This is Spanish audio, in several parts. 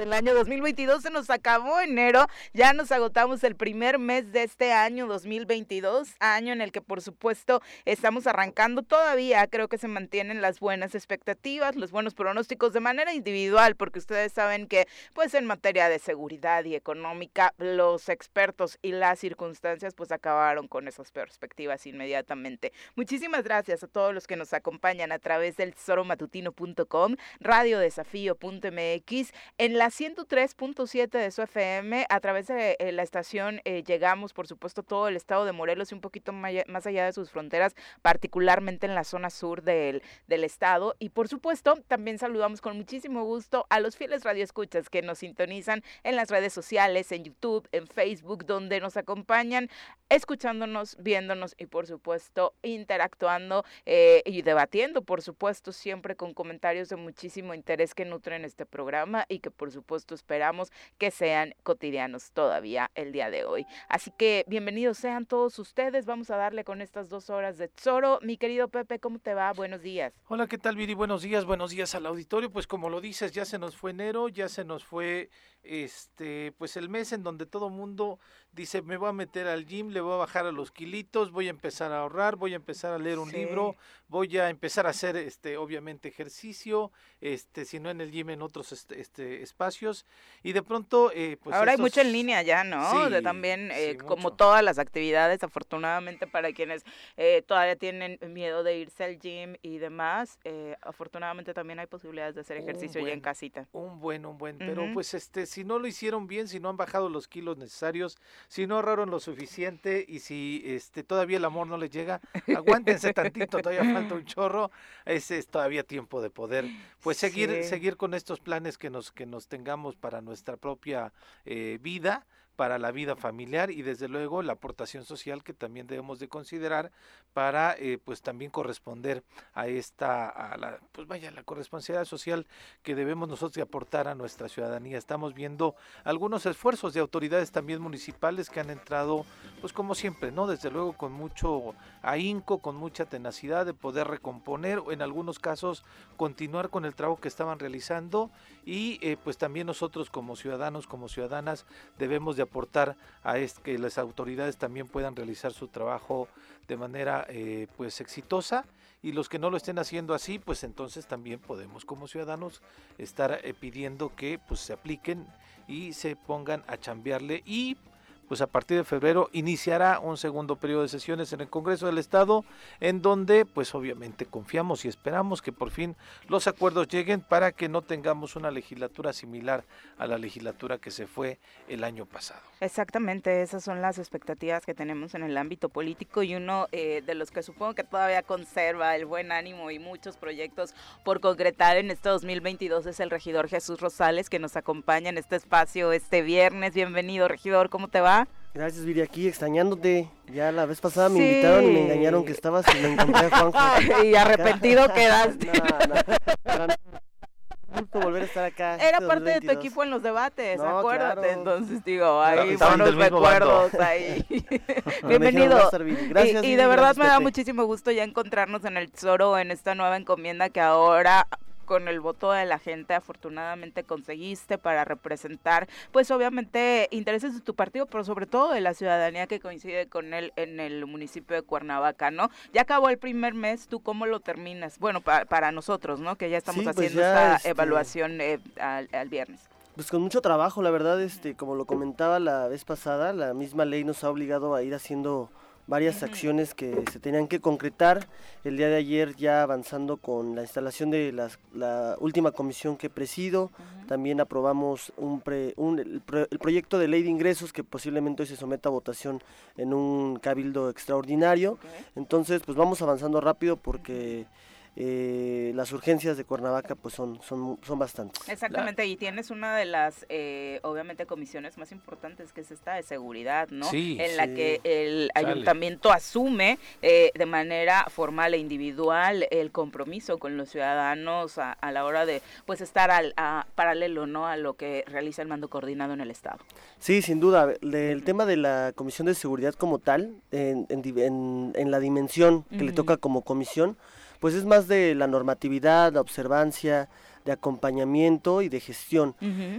del año 2022 se nos acabó enero, ya nos agotamos el primer mes de este año 2022, año en el que por supuesto estamos arrancando todavía, creo que se mantienen las buenas expectativas, los buenos pronósticos de manera individual, porque ustedes saben que pues en materia de seguridad y económica los expertos y las circunstancias pues acabaron con esas perspectivas inmediatamente. Muchísimas gracias a todos los que nos acompañan a través del tesoromatutino.com, radiodesafío.mx, en la 103.7 de su FM, a través de eh, la estación eh, llegamos, por supuesto, todo el estado de Morelos y un poquito más allá de sus fronteras, particularmente en la zona sur del, del estado. Y por supuesto, también saludamos con muchísimo gusto a los fieles radioescuchas que nos sintonizan en las redes sociales, en YouTube, en Facebook, donde nos acompañan escuchándonos, viéndonos y por supuesto interactuando eh, y debatiendo, por supuesto, siempre con comentarios de muchísimo interés que nutren este programa y que por supuesto esperamos que sean cotidianos todavía el día de hoy. Así que bienvenidos sean todos ustedes. Vamos a darle con estas dos horas de Tesoro. Mi querido Pepe, ¿cómo te va? Buenos días. Hola, ¿qué tal, Viri? Buenos días, buenos días al auditorio. Pues como lo dices, ya se nos fue enero, ya se nos fue este, pues el mes en donde todo mundo dice, me voy a meter al gym, le voy a bajar a los kilitos, voy a empezar a ahorrar, voy a empezar a leer un libro, voy a empezar a hacer, este, obviamente, ejercicio, este, si no en el gym, en otros este, este espacios, y de pronto, eh, pues... Ahora hay mucho en línea ya, ¿no? de también, eh, como todas las actividades, afortunadamente para quienes eh, todavía tienen miedo de irse al gym y demás, eh, afortunadamente también hay posibilidades de hacer ejercicio ya en casita. Un buen, un buen, pero pues este, si no lo hicieron bien, si no han bajado los kilos necesarios, si no ahorraron lo suficiente y si este todavía el amor no les llega, aguántense tantito, todavía falta un chorro, ese es todavía tiempo de poder pues seguir seguir con estos planes que nos que nos tengamos para nuestra propia eh, vida para la vida familiar y desde luego la aportación social que también debemos de considerar para eh, pues también corresponder a esta a la pues vaya la corresponsabilidad social que debemos nosotros de aportar a nuestra ciudadanía. Estamos viendo algunos esfuerzos de autoridades también municipales que han entrado pues como siempre no desde luego con mucho ahínco con mucha tenacidad de poder recomponer o en algunos casos continuar con el trabajo que estaban realizando y eh, pues también nosotros como ciudadanos como ciudadanas debemos de aportar a que las autoridades también puedan realizar su trabajo de manera eh, pues exitosa. Y los que no lo estén haciendo así pues entonces también podemos como ciudadanos estar eh, pidiendo que pues se apliquen y se pongan a chambearle y pues a partir de febrero iniciará un segundo periodo de sesiones en el Congreso del Estado, en donde pues obviamente confiamos y esperamos que por fin los acuerdos lleguen para que no tengamos una legislatura similar a la legislatura que se fue el año pasado. Exactamente, esas son las expectativas que tenemos en el ámbito político y uno eh, de los que supongo que todavía conserva el buen ánimo y muchos proyectos por concretar en este 2022 es el regidor Jesús Rosales que nos acompaña en este espacio este viernes. Bienvenido, regidor, ¿cómo te va? Gracias, Viri, aquí extrañándote. Ya la vez pasada me invitaron y me engañaron que estabas y me encontré a Juanjo. y arrepentido quedaste. No, no. Gusto volver a estar acá. Era este parte de tu equipo en los debates, acuérdate. Entonces, digo, ahí buenos recuerdos ahí. Bienvenido. Gracias, y, y de verdad me da muchísimo gusto ya encontrarnos en el Tesoro en esta nueva encomienda que ahora con el voto de la gente afortunadamente conseguiste para representar, pues obviamente intereses de tu partido, pero sobre todo de la ciudadanía que coincide con él en el municipio de Cuernavaca, ¿no? Ya acabó el primer mes, ¿tú cómo lo terminas? Bueno, para, nosotros, ¿no? Que ya estamos pues haciendo esta este evaluación eh, al, al viernes. Pues con mucho trabajo, la verdad, este, como lo comentaba la vez pasada, la misma ley nos ha obligado a ir haciendo varias acciones que se tenían que concretar. El día de ayer ya avanzando con la instalación de la última comisión que presido, también aprobamos un, el, proyecto de ley de ingresos que posiblemente hoy se someta a votación en un cabildo extraordinario. Entonces, pues vamos avanzando rápido porque eh, las urgencias de Cuernavaca pues son, son, son bastantes. Exactamente, y tienes una de las, eh, obviamente, comisiones más importantes que es esta de seguridad, ¿no? en la que el ayuntamiento asume eh, de manera formal e individual el compromiso con los ciudadanos a, la hora de pues estar al a, paralelo, ¿no? A lo que realiza el mando coordinado en el Estado. Sí, sin duda. El tema de la Comisión de Seguridad como tal, en, en, en la dimensión que le toca como comisión, pues es más de la normatividad, la observancia, de acompañamiento y de gestión,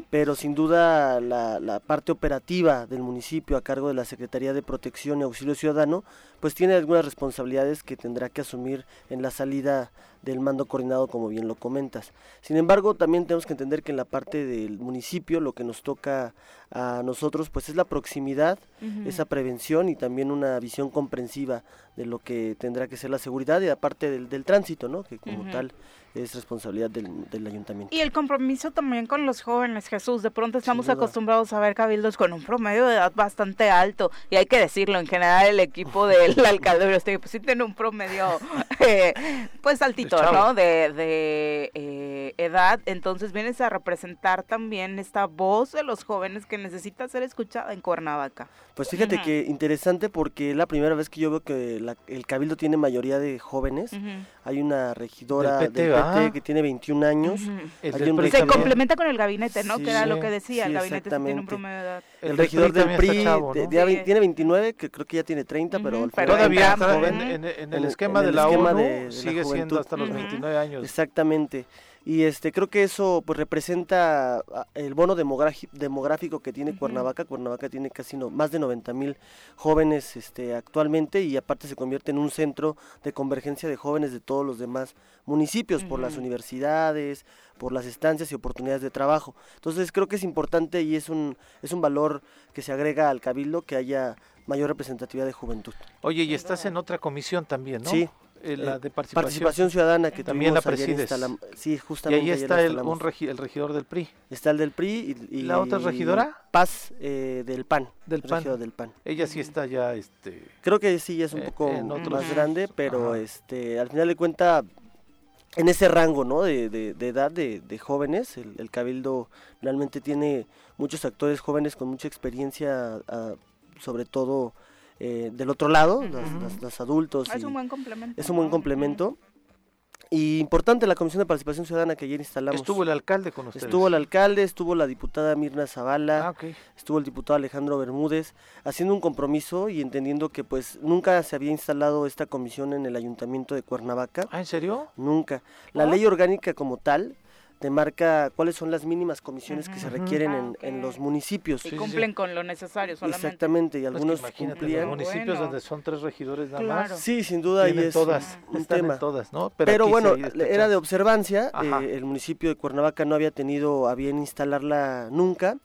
pero sin duda la, la, parte operativa del municipio a cargo de la Secretaría de Protección y Auxilio Ciudadano, pues tiene algunas responsabilidades que tendrá que asumir en la salida del mando coordinado, como bien lo comentas. Sin embargo, también tenemos que entender que en la parte del municipio lo que nos toca a nosotros pues es la proximidad, esa prevención y también una visión comprensiva de lo que tendrá que ser la seguridad y aparte del, del tránsito, ¿no? que como tal es responsabilidad del, ayuntamiento. Y el compromiso también con los jóvenes, Jesús. De pronto estamos acostumbrados a ver cabildos con un promedio de edad bastante alto. Y hay que decirlo, en general el equipo del alcalde este, pues sí tiene un promedio eh, pues altito, ¿no? De, de eh, edad. Entonces vienes a representar también esta voz de los jóvenes que necesita ser escuchada en Cuernavaca. Pues fíjate que interesante porque es la primera vez que yo veo que el cabildo tiene mayoría de jóvenes. Hay una regidora del PT, que tiene 21 años. se complementa con el gabinete, ¿no? que era lo que decía, el gabinete tiene un promedio de edad. El, regidor del PRI tiene 29, que creo que ya tiene 30, pero, todavía en, el esquema de la ONU sigue siendo hasta los 29 años. Exactamente y este creo que eso pues representa ah, el bono demográfico que tiene Cuernavaca. Cuernavaca tiene casi no, más de 90 mil jóvenes este actualmente y aparte se convierte en un centro de convergencia de jóvenes de todos los demás municipios por las universidades por las estancias y oportunidades de trabajo. Entonces creo que es importante y es un es un valor que se agrega al cabildo que haya mayor representatividad de juventud. Oye y estás en otra comisión también no sí eh, la de participación, ciudadana que también la presides. sí, justamente. Y ahí está el, el regidor del PRI. Está el del PRI y, la otra regidora. Paz eh, del PAN. Del PAN. del PAN. Ella sí está ya, este. Creo que sí ya es un eh, poco más grande, pero este, al final de cuenta en ese rango, ¿no? De, de, edad de, de jóvenes, el, el, cabildo realmente tiene muchos actores jóvenes con mucha experiencia, ah, sobre todo eh, del otro lado, los, adultos. Es un buen complemento. Es un buen complemento. Y importante la Comisión de Participación Ciudadana que ayer instalamos. Estuvo el alcalde con ustedes. Estuvo el alcalde, estuvo la diputada Mirna Zavala, ah, estuvo el diputado Alejandro Bermúdez, haciendo un compromiso y entendiendo que pues nunca se había instalado esta comisión en el ayuntamiento de Cuernavaca. ¿Ah, en serio? Nunca. La ley orgánica como tal te marca cuáles son las mínimas comisiones que se requieren en, ah, en, los municipios. Y cumplen con lo necesario solamente. Exactamente, y algunos cumplían. municipios donde son tres regidores nada más. Sí, sin duda, y es todas, un tema. todas, ¿no? Pero, bueno, era de observancia, eh, el municipio de Cuernavaca no había tenido a bien instalarla nunca,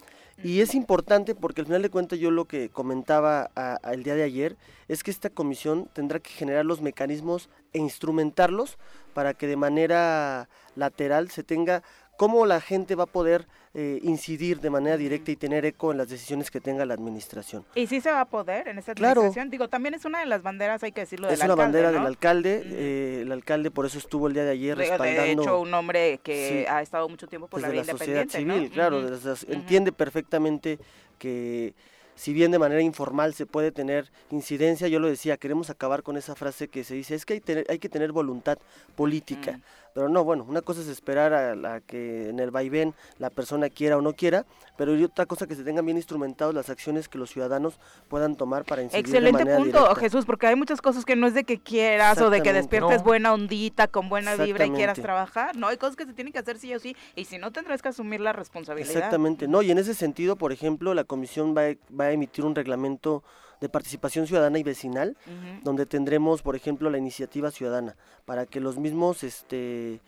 y es importante porque al final de cuentas yo lo que comentaba el día de ayer es que esta comisión tendrá que generar los mecanismos e instrumentarlos para que de manera lateral se tenga cómo la gente va a poder eh, incidir de manera directa y tener eco en las decisiones que tenga la administración. ¿Y sí se va a poder en esta administración? Digo, también es una de las banderas, hay que decirlo, del Es una bandera del alcalde, eh, el alcalde por eso estuvo el día de ayer respaldando... De hecho, un hombre que ha estado mucho tiempo por la vida sociedad civil, claro, entiende perfectamente que si bien de manera informal se puede tener incidencia, yo lo decía, queremos acabar con esa frase que se dice, es que hay, hay que tener voluntad política. Pero no, bueno, una cosa es esperar a, la que en el vaivén la persona quiera o no quiera, pero y otra cosa que se tengan bien instrumentados las acciones que los ciudadanos puedan tomar para incidir Excelente de manera punto, Jesús, porque hay muchas cosas que no es de que quieras o de que despiertes buena ondita, con buena vibra y quieras trabajar, no, hay cosas que se tienen que hacer sí o sí, y si no tendrás que asumir la responsabilidad. Exactamente, no, y en ese sentido, por ejemplo, la comisión va, va a emitir un reglamento de participación ciudadana y vecinal, donde tendremos, por ejemplo, la iniciativa ciudadana, para que los mismos este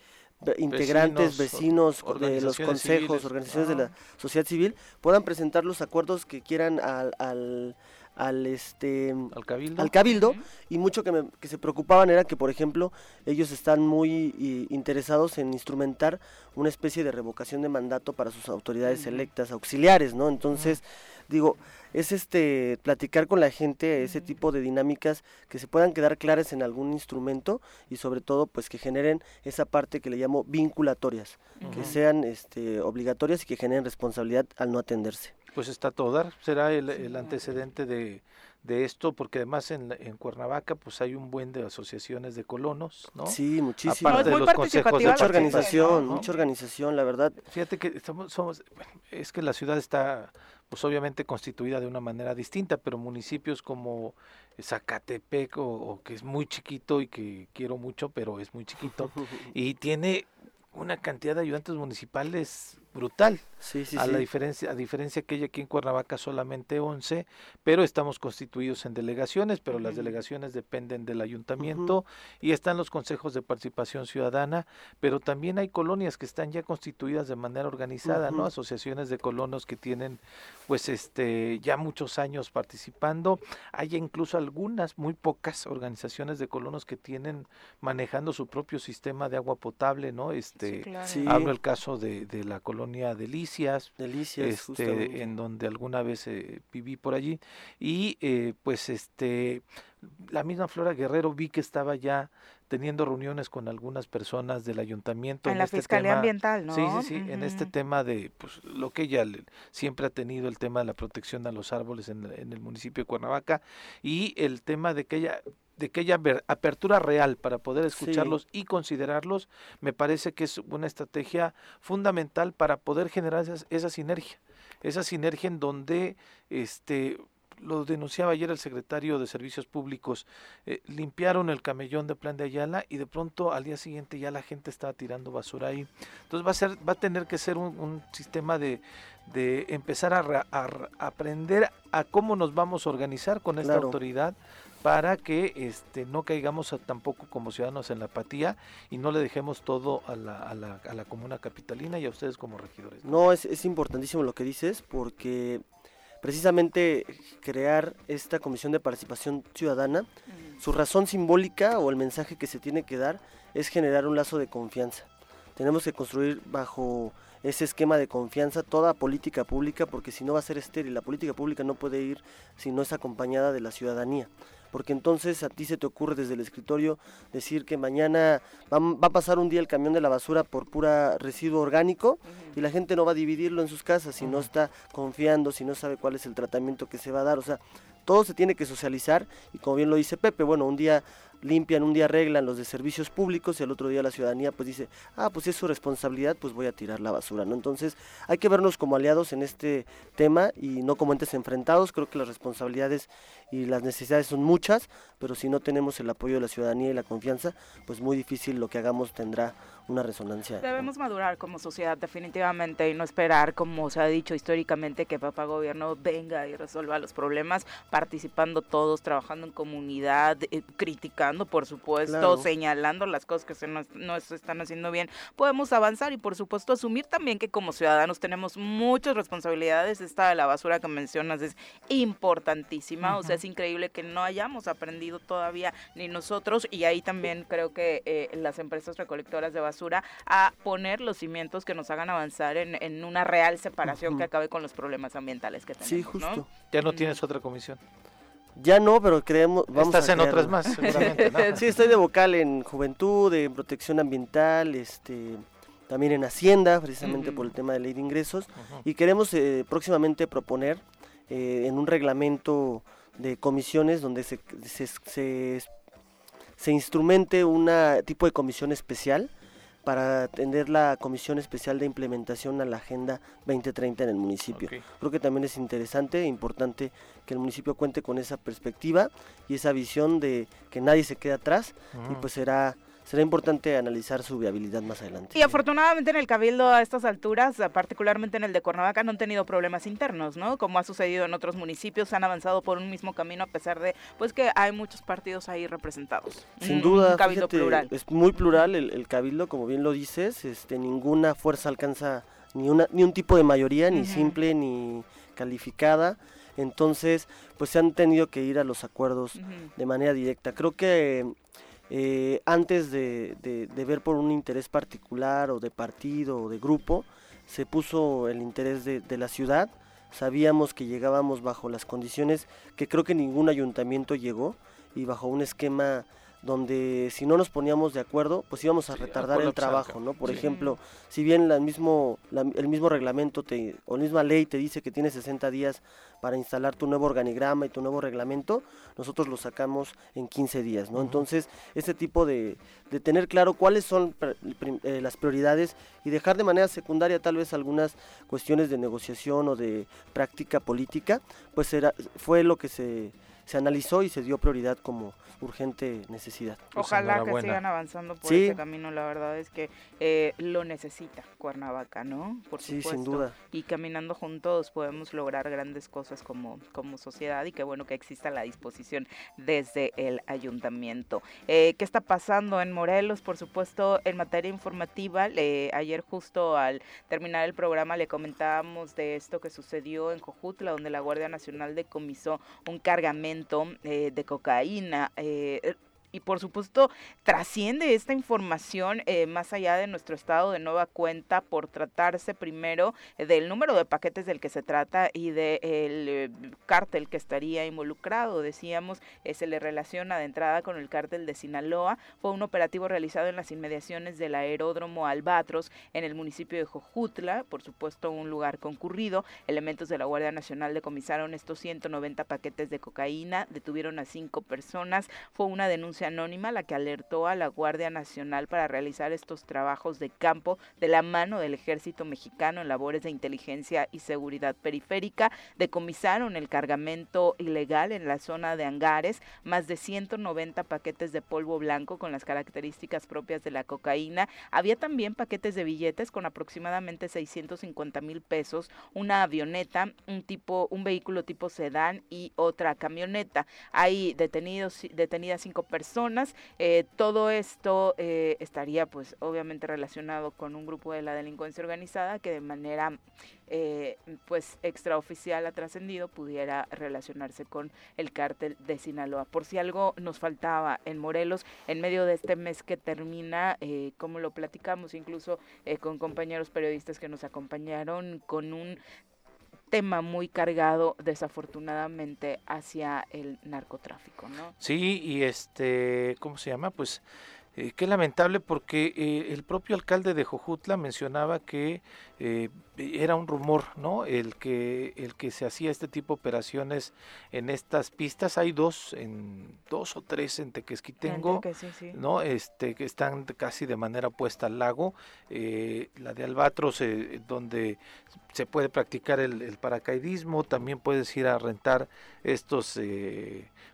integrantes, vecinos, de los consejos, organizaciones de la sociedad civil puedan presentar los acuerdos que quieran al, al al este al cabildo, y mucho que, que, se preocupaban era que por ejemplo ellos están muy interesados en instrumentar una especie de revocación de mandato para sus autoridades electas auxiliares no entonces digo es este platicar con la gente ese tipo de dinámicas que se puedan quedar claras en algún instrumento y sobre todo pues que generen esa parte que le llamo vinculatorias, que sean este obligatorias y que generen responsabilidad al no atenderse. Pues está todo dar, será el, antecedente de, de esto, porque además en, en, Cuernavaca pues hay un buen de asociaciones de colonos, ¿no? Sí, muchísimo. Aparte de los consejos de mucha organización, mucha organización, la verdad. Fíjate que somos, es que la ciudad está pues obviamente constituida de una manera distinta, pero municipios como Zacatepec o, que es muy chiquito y que quiero mucho, pero es muy chiquito y tiene una cantidad de ayudantes municipales brutal. Sí, sí, a sí. la diferencia a diferencia que hay aquí en Cuernavaca solamente 11, pero estamos constituidos en delegaciones, pero las delegaciones dependen del ayuntamiento y están los consejos de participación ciudadana, pero también hay colonias que están ya constituidas de manera organizada, ¿no? Asociaciones de colonos que tienen pues este ya muchos años participando, hay incluso algunas muy pocas organizaciones de colonos que tienen manejando su propio sistema de agua potable, ¿no? Este Sí. hablo el caso de, de la colonia Delicias, Delicias, justamente. este, en donde alguna vez eh, viví por allí y eh, pues este la misma Flora Guerrero vi que estaba ya teniendo reuniones con algunas personas del ayuntamiento En la este Fiscalía tema- Ambiental, ¿no? Sí, sí, sí, en este tema de pues lo que ella le- siempre ha tenido el tema de la protección a los árboles en, en el municipio de Cuernavaca y el tema de que ella de que haya apertura real para poder escucharlos y considerarlos, me parece que es una estrategia fundamental para poder generar esas- esa sinergia, esa sinergia en donde este lo denunciaba ayer el secretario de Servicios Públicos, eh, limpiaron el camellón de Plan de Ayala y de pronto al día siguiente ya la gente estaba tirando basura ahí. Entonces va a ser, va a tener que ser un, un sistema de, de empezar a, aprender a cómo nos vamos a organizar con esta Claro. autoridad para que este no caigamos a- tampoco como ciudadanos en la apatía y no le dejemos todo a la, a la, a la comuna capitalina y a ustedes como regidores. No, es, es importantísimo lo que dices porque precisamente crear esta comisión de participación ciudadana, su razón simbólica o el mensaje que se tiene que dar es generar un lazo de confianza. Tenemos que construir bajo ese esquema de confianza toda política pública porque si no va a ser estéril, la política pública no puede ir si no es acompañada de la ciudadanía. Porque entonces a ti se te ocurre desde el escritorio decir que mañana va, va a pasar un día el camión de la basura por pura residuo orgánico y la gente no va a dividirlo en sus casas si no está confiando, si no sabe cuál es el tratamiento que se va a dar. O sea, todo se tiene que socializar y como bien lo dice Pepe, bueno, un día limpian, un día arreglan los de servicios públicos y al otro día la ciudadanía pues dice, ah, pues es su responsabilidad, pues voy a tirar la basura, ¿no? Entonces hay que vernos como aliados en este tema y no como entes enfrentados, creo que las responsabilidades y las necesidades son muchas, pero si no tenemos el apoyo de la ciudadanía y la confianza, pues muy difícil lo que hagamos tendrá una resonancia. Debemos madurar como sociedad definitivamente y no esperar, como se ha dicho históricamente, que papá gobierno venga y resuelva los problemas, participando todos, trabajando en comunidad, eh, criticando, por supuesto, Claro. señalando las cosas que se nos, no se están haciendo bien. Podemos avanzar y, por supuesto, asumir también que como ciudadanos tenemos muchas responsabilidades. Esta de la basura que mencionas es importantísima, o sea, es increíble que no hayamos aprendido todavía ni nosotros y ahí también creo que eh, las empresas recolectoras de basura a poner los cimientos que nos hagan avanzar en, en una real separación que acabe con los problemas ambientales que tenemos. Sí, ¿no? justo. Ya no tienes otra comisión. Ya no, pero creemos, vamos Estás a en otras más, seguramente, ¿no? Sí, estoy de vocal en juventud, en protección ambiental, este, también en Hacienda, precisamente por el tema de ley de ingresos. Y queremos eh, próximamente proponer eh, en un reglamento de comisiones donde se, se, se, se instrumente un tipo de comisión especial para atender la comisión especial de implementación a la Agenda 2030 en el municipio. Creo que también es interesante e importante que el municipio cuente con esa perspectiva y esa visión de que nadie se quede atrás y Ujú. pues será será importante analizar su viabilidad más adelante. Y afortunadamente en el Cabildo a estas alturas, eh, particularmente en el de Cuernavaca, no han tenido problemas internos, ¿no? Como ha sucedido en otros municipios, han avanzado por un mismo camino a pesar de pues que hay muchos partidos ahí representados. Sin duda, un Cabildo fíjate, plural. es muy plural el, el cabildo, como bien lo dices, este, ninguna fuerza alcanza ni una ni un tipo de mayoría, ni simple ni calificada. Entonces, pues se han tenido que ir a los acuerdos de manera directa. Creo que eh, antes de, de- ver por un interés particular o de partido o de grupo, se puso el interés de la ciudad. Sabíamos que llegábamos bajo las condiciones que creo que ningún ayuntamiento llegó y bajo un esquema donde si no nos poníamos de acuerdo, pues íbamos a Sí, a retardar el trabajo. ¿no? Por Sí. ejemplo, si bien la mismo, la- el mismo reglamento te, o la misma ley te dice que tienes 60 días para instalar tu nuevo organigrama y tu nuevo reglamento, nosotros lo sacamos en 15 días, ¿no? Entonces, ese tipo de, de tener claro cuáles son eh, las prioridades y dejar de manera secundaria tal vez algunas cuestiones de negociación o de práctica política, pues era, fue lo que se se analizó y se dio prioridad como urgente necesidad. Pues Ojalá que sigan avanzando por ese camino, la verdad es que eh, lo necesita Cuernavaca, ¿no? Por sí, sin duda. Y caminando juntos podemos lograr grandes cosas como, como sociedad y qué bueno que exista la disposición desde el ayuntamiento. Eh, ¿Qué está pasando en Morelos? Por supuesto, en materia informativa, ayer justo al terminar el programa le comentábamos de esto que sucedió en Cojutla, donde la Guardia Nacional decomisó un cargamento eh, de cocaína. Eh, y por supuesto trasciende esta información eh, más allá de nuestro estado de nueva cuenta por tratarse primero del número de paquetes del que se trata y del eh, cártel que estaría involucrado. Decíamos, eh, se le relaciona de entrada con el cártel de Sinaloa. Fue un operativo realizado en las inmediaciones del aeródromo Albatros en el municipio de Jojutla, por supuesto un lugar concurrido. Elementos de la Guardia Nacional decomisaron estos 190 paquetes de cocaína, detuvieron a cinco personas. Fue una denuncia anónima la que alertó a la Guardia Nacional para realizar estos trabajos de campo de la mano del ejército mexicano en labores de inteligencia y seguridad periférica. Decomisaron el cargamento ilegal en la zona de Angares, más de 190 paquetes de polvo blanco con las características propias de la cocaína. Había también paquetes de billetes con aproximadamente 650 mil pesos, una avioneta, un tipo, un vehículo tipo sedán y otra camioneta. Hay detenidos, detenidas cinco personas personas. Eh, todo esto eh, estaría pues obviamente relacionado con un grupo de la delincuencia organizada que de manera eh, pues extraoficial ha trascendido pudiera relacionarse con el cártel de Sinaloa. Por si algo nos faltaba en Morelos, en medio de este mes que termina, como lo platicamos incluso con compañeros periodistas que nos acompañaron, con un tema muy cargado desafortunadamente hacia el narcotráfico, ¿no? Sí, y este, ¿cómo se llama? Pues eh, qué lamentable porque eh, el propio alcalde de Jojutla mencionaba que eh, era un rumor, ¿no? El que el que se hacía este tipo de operaciones en estas pistas. Hay dos, en dos o tres en Tequesquitengo, ¿no? Este que están casi de manera opuesta al lago. la de Albatros, donde se puede practicar el, paracaidismo. También puedes ir a rentar estos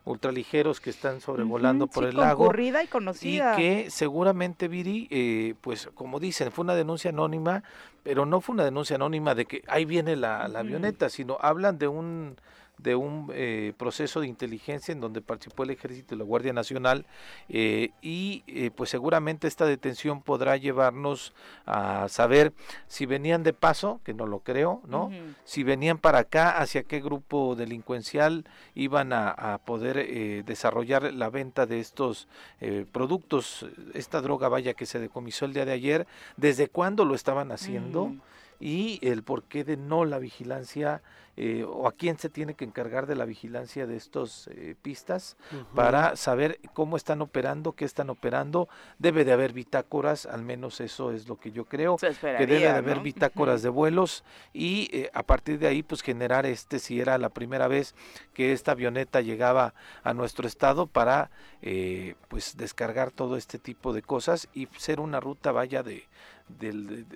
ultraligeros que están sobrevolando por el lago. y conocida. Y que seguramente, Viri, eh, pues como dicen, fue una denuncia anónima, pero no fue una denuncia anónima de que ahí viene la, la avioneta, sino hablan de un de un eh, proceso de inteligencia en donde participó el ejército y la Guardia Nacional eh, y eh, pues seguramente esta detención podrá llevarnos a saber si venían de paso, que no lo creo, ¿no? Si venían para acá, hacia qué grupo delincuencial iban a, poder desarrollar la venta de estos productos, esta droga vaya que se decomisó el día de ayer, desde cuándo lo estaban haciendo y el porqué de no la vigilancia eh, o a quién se tiene que encargar de la vigilancia de estos eh, pistas para saber cómo están operando, qué están operando. Debe de haber bitácoras, al menos eso es lo que yo creo, que debe de haber bitácoras de vuelos y eh, a partir de ahí pues generar este, si era la primera vez que esta avioneta llegaba a nuestro estado para pues descargar todo este tipo de cosas y ser una ruta vaya de del,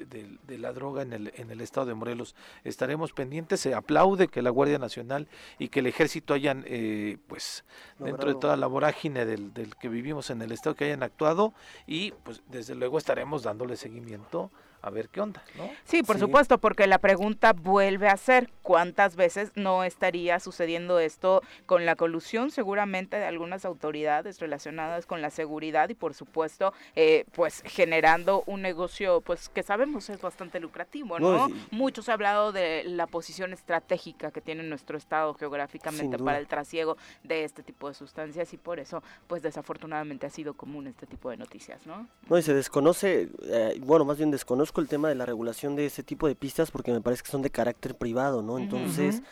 de, la droga en el, en el estado de Morelos. Estaremos pendientes, se aplaude que la Guardia Nacional y que el ejército hayan, eh, pues, dentro de toda la vorágine del, del que vivimos en el estado, que hayan actuado y, pues, desde luego estaremos dándole seguimiento a ver qué onda, ¿no? Sí, por supuesto, porque la pregunta vuelve a ser cuántas veces no estaría sucediendo esto con la colusión seguramente de algunas autoridades relacionadas con la seguridad y por supuesto eh, pues generando un negocio pues que sabemos es bastante lucrativo, ¿no? Mucho se ha hablado de la posición estratégica que tiene nuestro estado geográficamente para el trasiego de este tipo de sustancias y por eso pues desafortunadamente ha sido común este tipo de noticias, ¿no? No, y se desconoce, eh, bueno, más bien desconoce el tema de la regulación de ese tipo de pistas porque me parece que son de carácter privado, ¿no? Entonces,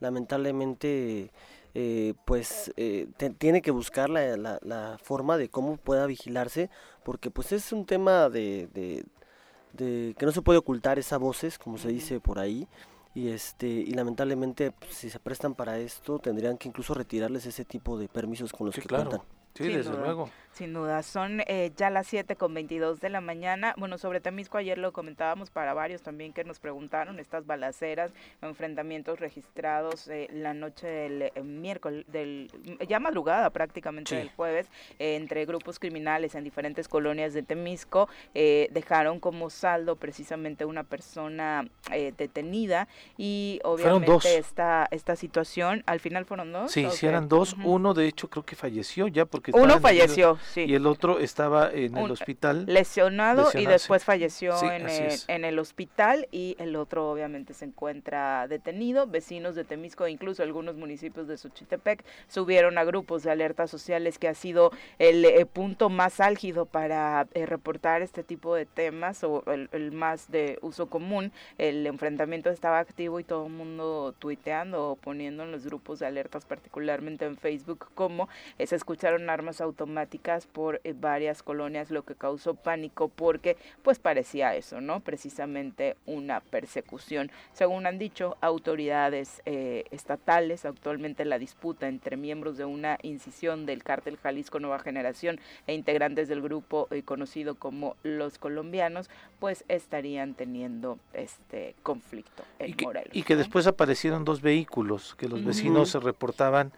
lamentablemente, eh, pues eh, tiene que buscar la, la, forma de cómo pueda vigilarse porque pues es un tema de, de, que no se puede ocultar esas voces, como se dice por ahí. Y, este, y lamentablemente, pues, si se prestan para esto, tendrían que incluso retirarles ese tipo de permisos con los que cuentan. Sí, desde luego. Sin duda, son eh, ya las 7 con 22 de la mañana. Bueno, sobre Temisco ayer lo comentábamos para varios también que nos preguntaron, estas balaceras, enfrentamientos registrados eh, la noche del eh, miércoles, del, ya madrugada prácticamente del jueves, entre grupos criminales en diferentes colonias de Temisco, dejaron como saldo precisamente una persona detenida y obviamente esta, esta situación, al final fueron dos. Sí, sí eran dos, uno de hecho creo que falleció ya porque... Uno falleció. Y el otro estaba en el hospital. Lesionado, y después falleció en, el, en, el, hospital y el otro obviamente se encuentra detenido. Vecinos de Temisco, incluso algunos municipios de Xochitepec, subieron a grupos de alertas sociales que ha sido el, eh, punto más álgido para eh, reportar este tipo de temas o el, el, más de uso común. El enfrentamiento estaba activo y todo el mundo tuiteando o poniendo en los grupos de alertas, particularmente en Facebook, como se escucharon armas automáticas por eh, varias colonias, lo que causó pánico porque pues parecía eso, ¿no? Precisamente una persecución. Según han dicho autoridades eh, estatales, actualmente la disputa entre miembros de una incisión del cártel Jalisco Nueva Generación e integrantes del grupo eh, conocido como los colombianos, pues estarían teniendo este conflicto en y que, Morelos. Y que después aparecieron dos vehículos que los vecinos se reportaban,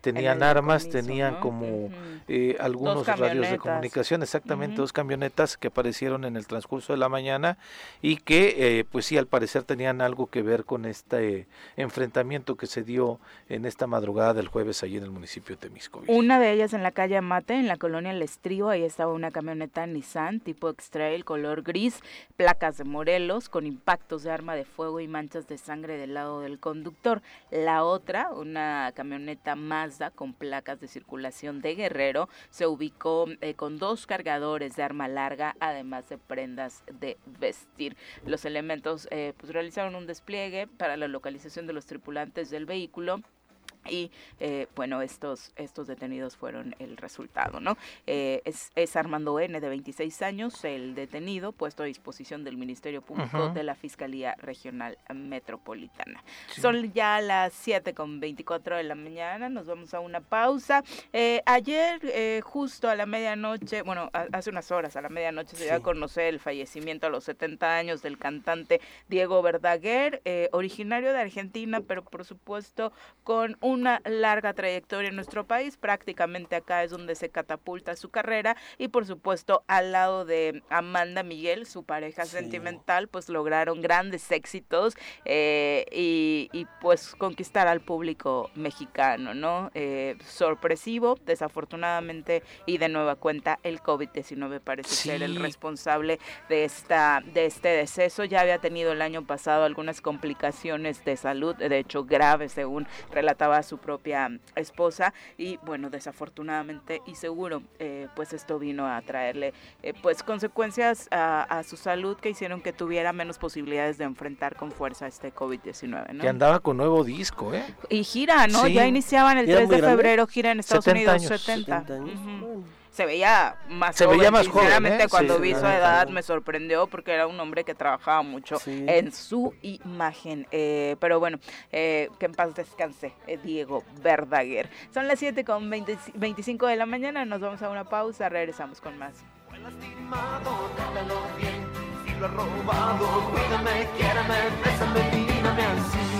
tenían armas, tenían como algún unos radios de comunicación, exactamente, dos camionetas que aparecieron en el transcurso de la mañana y que, eh, pues sí, al parecer tenían algo que ver con este enfrentamiento que se dio en esta madrugada del jueves allí en el municipio de Temisco. Una de ellas en la calle Mate, en la colonia El Estrío, ahí estaba una camioneta Nissan tipo X-Trail color gris, placas de Morelos con impactos de arma de fuego y manchas de sangre del lado del conductor. La otra, una camioneta Mazda con placas de circulación de Guerrero, se ubicó eh, con dos cargadores de arma larga, además de prendas de vestir. Los elementos eh, pues, realizaron un despliegue para la localización de los tripulantes del vehículo y eh, bueno, estos, estos detenidos fueron el resultado, ¿no? Eh, es, es, Armando N, de 26 años, el detenido, puesto a disposición del Ministerio Público de la Fiscalía Regional Metropolitana. Son ya las 7 con 24 de la mañana, nos vamos a una pausa. Eh, ayer, justo a la medianoche, bueno, hace unas horas, a la medianoche, se dio a conocer el fallecimiento a los 70 años del cantante Diego Verdaguer, originario de Argentina, pero por supuesto con un una larga trayectoria en nuestro país, prácticamente acá es donde se catapulta su carrera y por supuesto al lado de Amanda Miguel, su pareja sentimental, pues lograron grandes éxitos eh, y, pues conquistar al público mexicano, ¿no? Eh, sorpresivo, desafortunadamente y de nueva cuenta el COVID-19 parece ser el responsable de esta de este deceso. Ya había tenido el año pasado algunas complicaciones de salud, de hecho graves según relataba su propia esposa y bueno, desafortunadamente y seguro, eh, pues esto vino a traerle eh, pues consecuencias a, su salud que hicieron que tuviera menos posibilidades de enfrentar con fuerza este COVID-19. ¿no? Que andaba con nuevo disco, ¿eh? Y gira, ¿no? Ya iniciaban el 3 de febrero, gira en Estados Unidos, 70 se veía más se joven. Veía más Sinceramente, joven, cuando vi su edad me sorprendió porque era un hombre que trabajaba mucho en su imagen. Eh, pero bueno, eh, que en paz descanse eh, Diego Verdaguer. Son las 7 con 25 de la mañana, nos vamos a una pausa, regresamos con más. si lo robado, cuídame, así.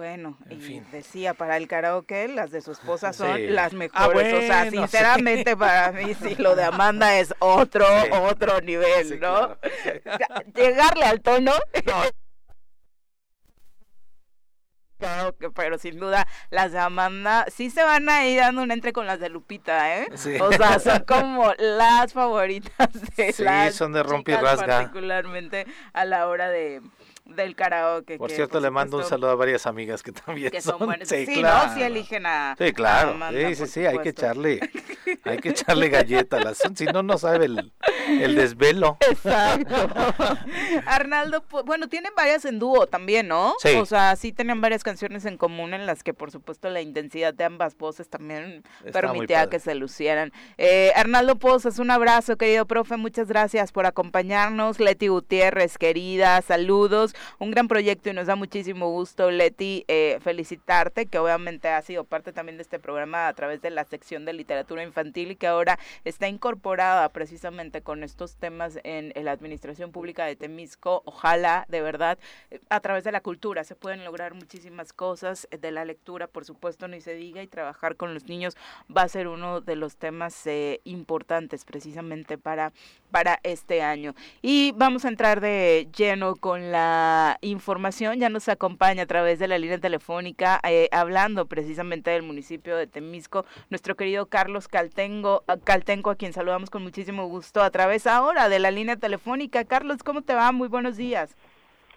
Bueno, y decía para el karaoke, las de su esposa son las ah, mejores. o sea, sinceramente para mí sí, lo de Amanda es otro, otro nivel, ¿no? Llegarle al tono. Pero sin duda las de Amanda sí se van a ir dando un entre con las de Lupita, ¿eh? O sea, son como las favoritas de sí, son de rompe rasga. Particularmente a la hora de, del karaoke. Por cierto, le mando un saludo a varias amigas que también son. buenas. Sí, claro. ¿no? Si eligen a. Sí, claro. sí, sí, sí, hay que echarle, hay que echarle galleta si no, no sabe el, El desvelo. Exacto. Arnaldo, bueno, tienen varias en dúo también, ¿no? Sí. O sea, sí tenían varias canciones en común en las que, por supuesto, la intensidad de ambas voces también permitía que se lucieran. Eh, Arnaldo Pozas, un abrazo, querido profe, muchas gracias por acompañarnos. Leti Gutiérrez, querida, saludos. Un gran proyecto y nos da muchísimo gusto, Leti, eh, felicitarte, que obviamente ha sido parte también de este programa a través de la sección de literatura infantil y que ahora está incorporada precisamente con estos temas en, la administración pública de Temisco. Ojalá, de verdad, a través de la cultura se pueden lograr muchísimas cosas, de la lectura, por supuesto, ni se diga, y trabajar con los niños va a ser uno de los temas eh, importantes precisamente para, para este año. Y vamos a entrar de lleno con la información, ya nos acompaña a través de la línea telefónica, hablando precisamente del municipio de Temisco, nuestro querido Carlos Caltengo, Caltenco, a quien saludamos con muchísimo gusto a través ahora de la línea telefónica. Carlos, ¿cómo te va? Muy buenos días.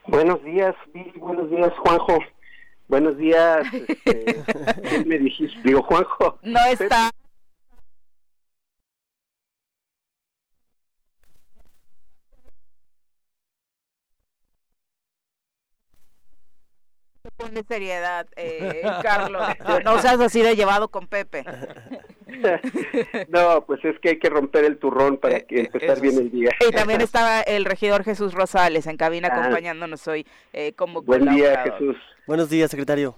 Buenos días, buenos días, Juanjo. Buenos días, este, me dijiste? Digo, Juanjo. No está. Pone seriedad, eh, Carlos. No seas así de llevado con Pepe. no, pues es que hay que romper el turrón para eh, que eh, empezar bien el día. Y también estaba el regidor Jesús Rosales en cabina ah. acompañándonos hoy eh, como Buen día, Jesús. Buenos días, secretario.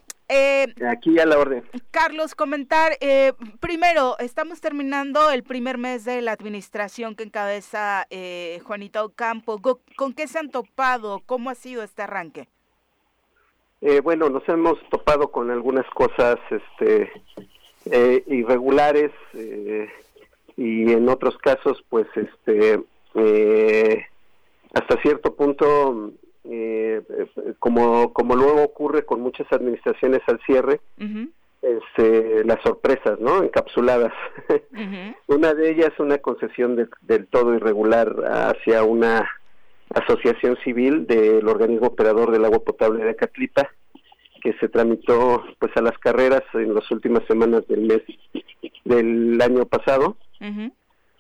Aquí a la orden. Carlos, comentar, eh, primero, estamos terminando el primer mes de la administración que encabeza eh, Juanita Ocampo. ¿Con qué se han topado? ¿Cómo ha sido este arranque? Eh, bueno, nos hemos topado con algunas cosas este, eh, irregulares eh, y en otros casos, pues, este, hasta cierto punto, como, como luego ocurre con muchas administraciones al cierre, este, las sorpresas, ¿no? Encapsuladas. una de ellas, una concesión del todo irregular hacia una asociación civil del organismo operador del agua potable de Acatlipa, que se tramitó pues a las carreras en las últimas semanas del mes del año pasado.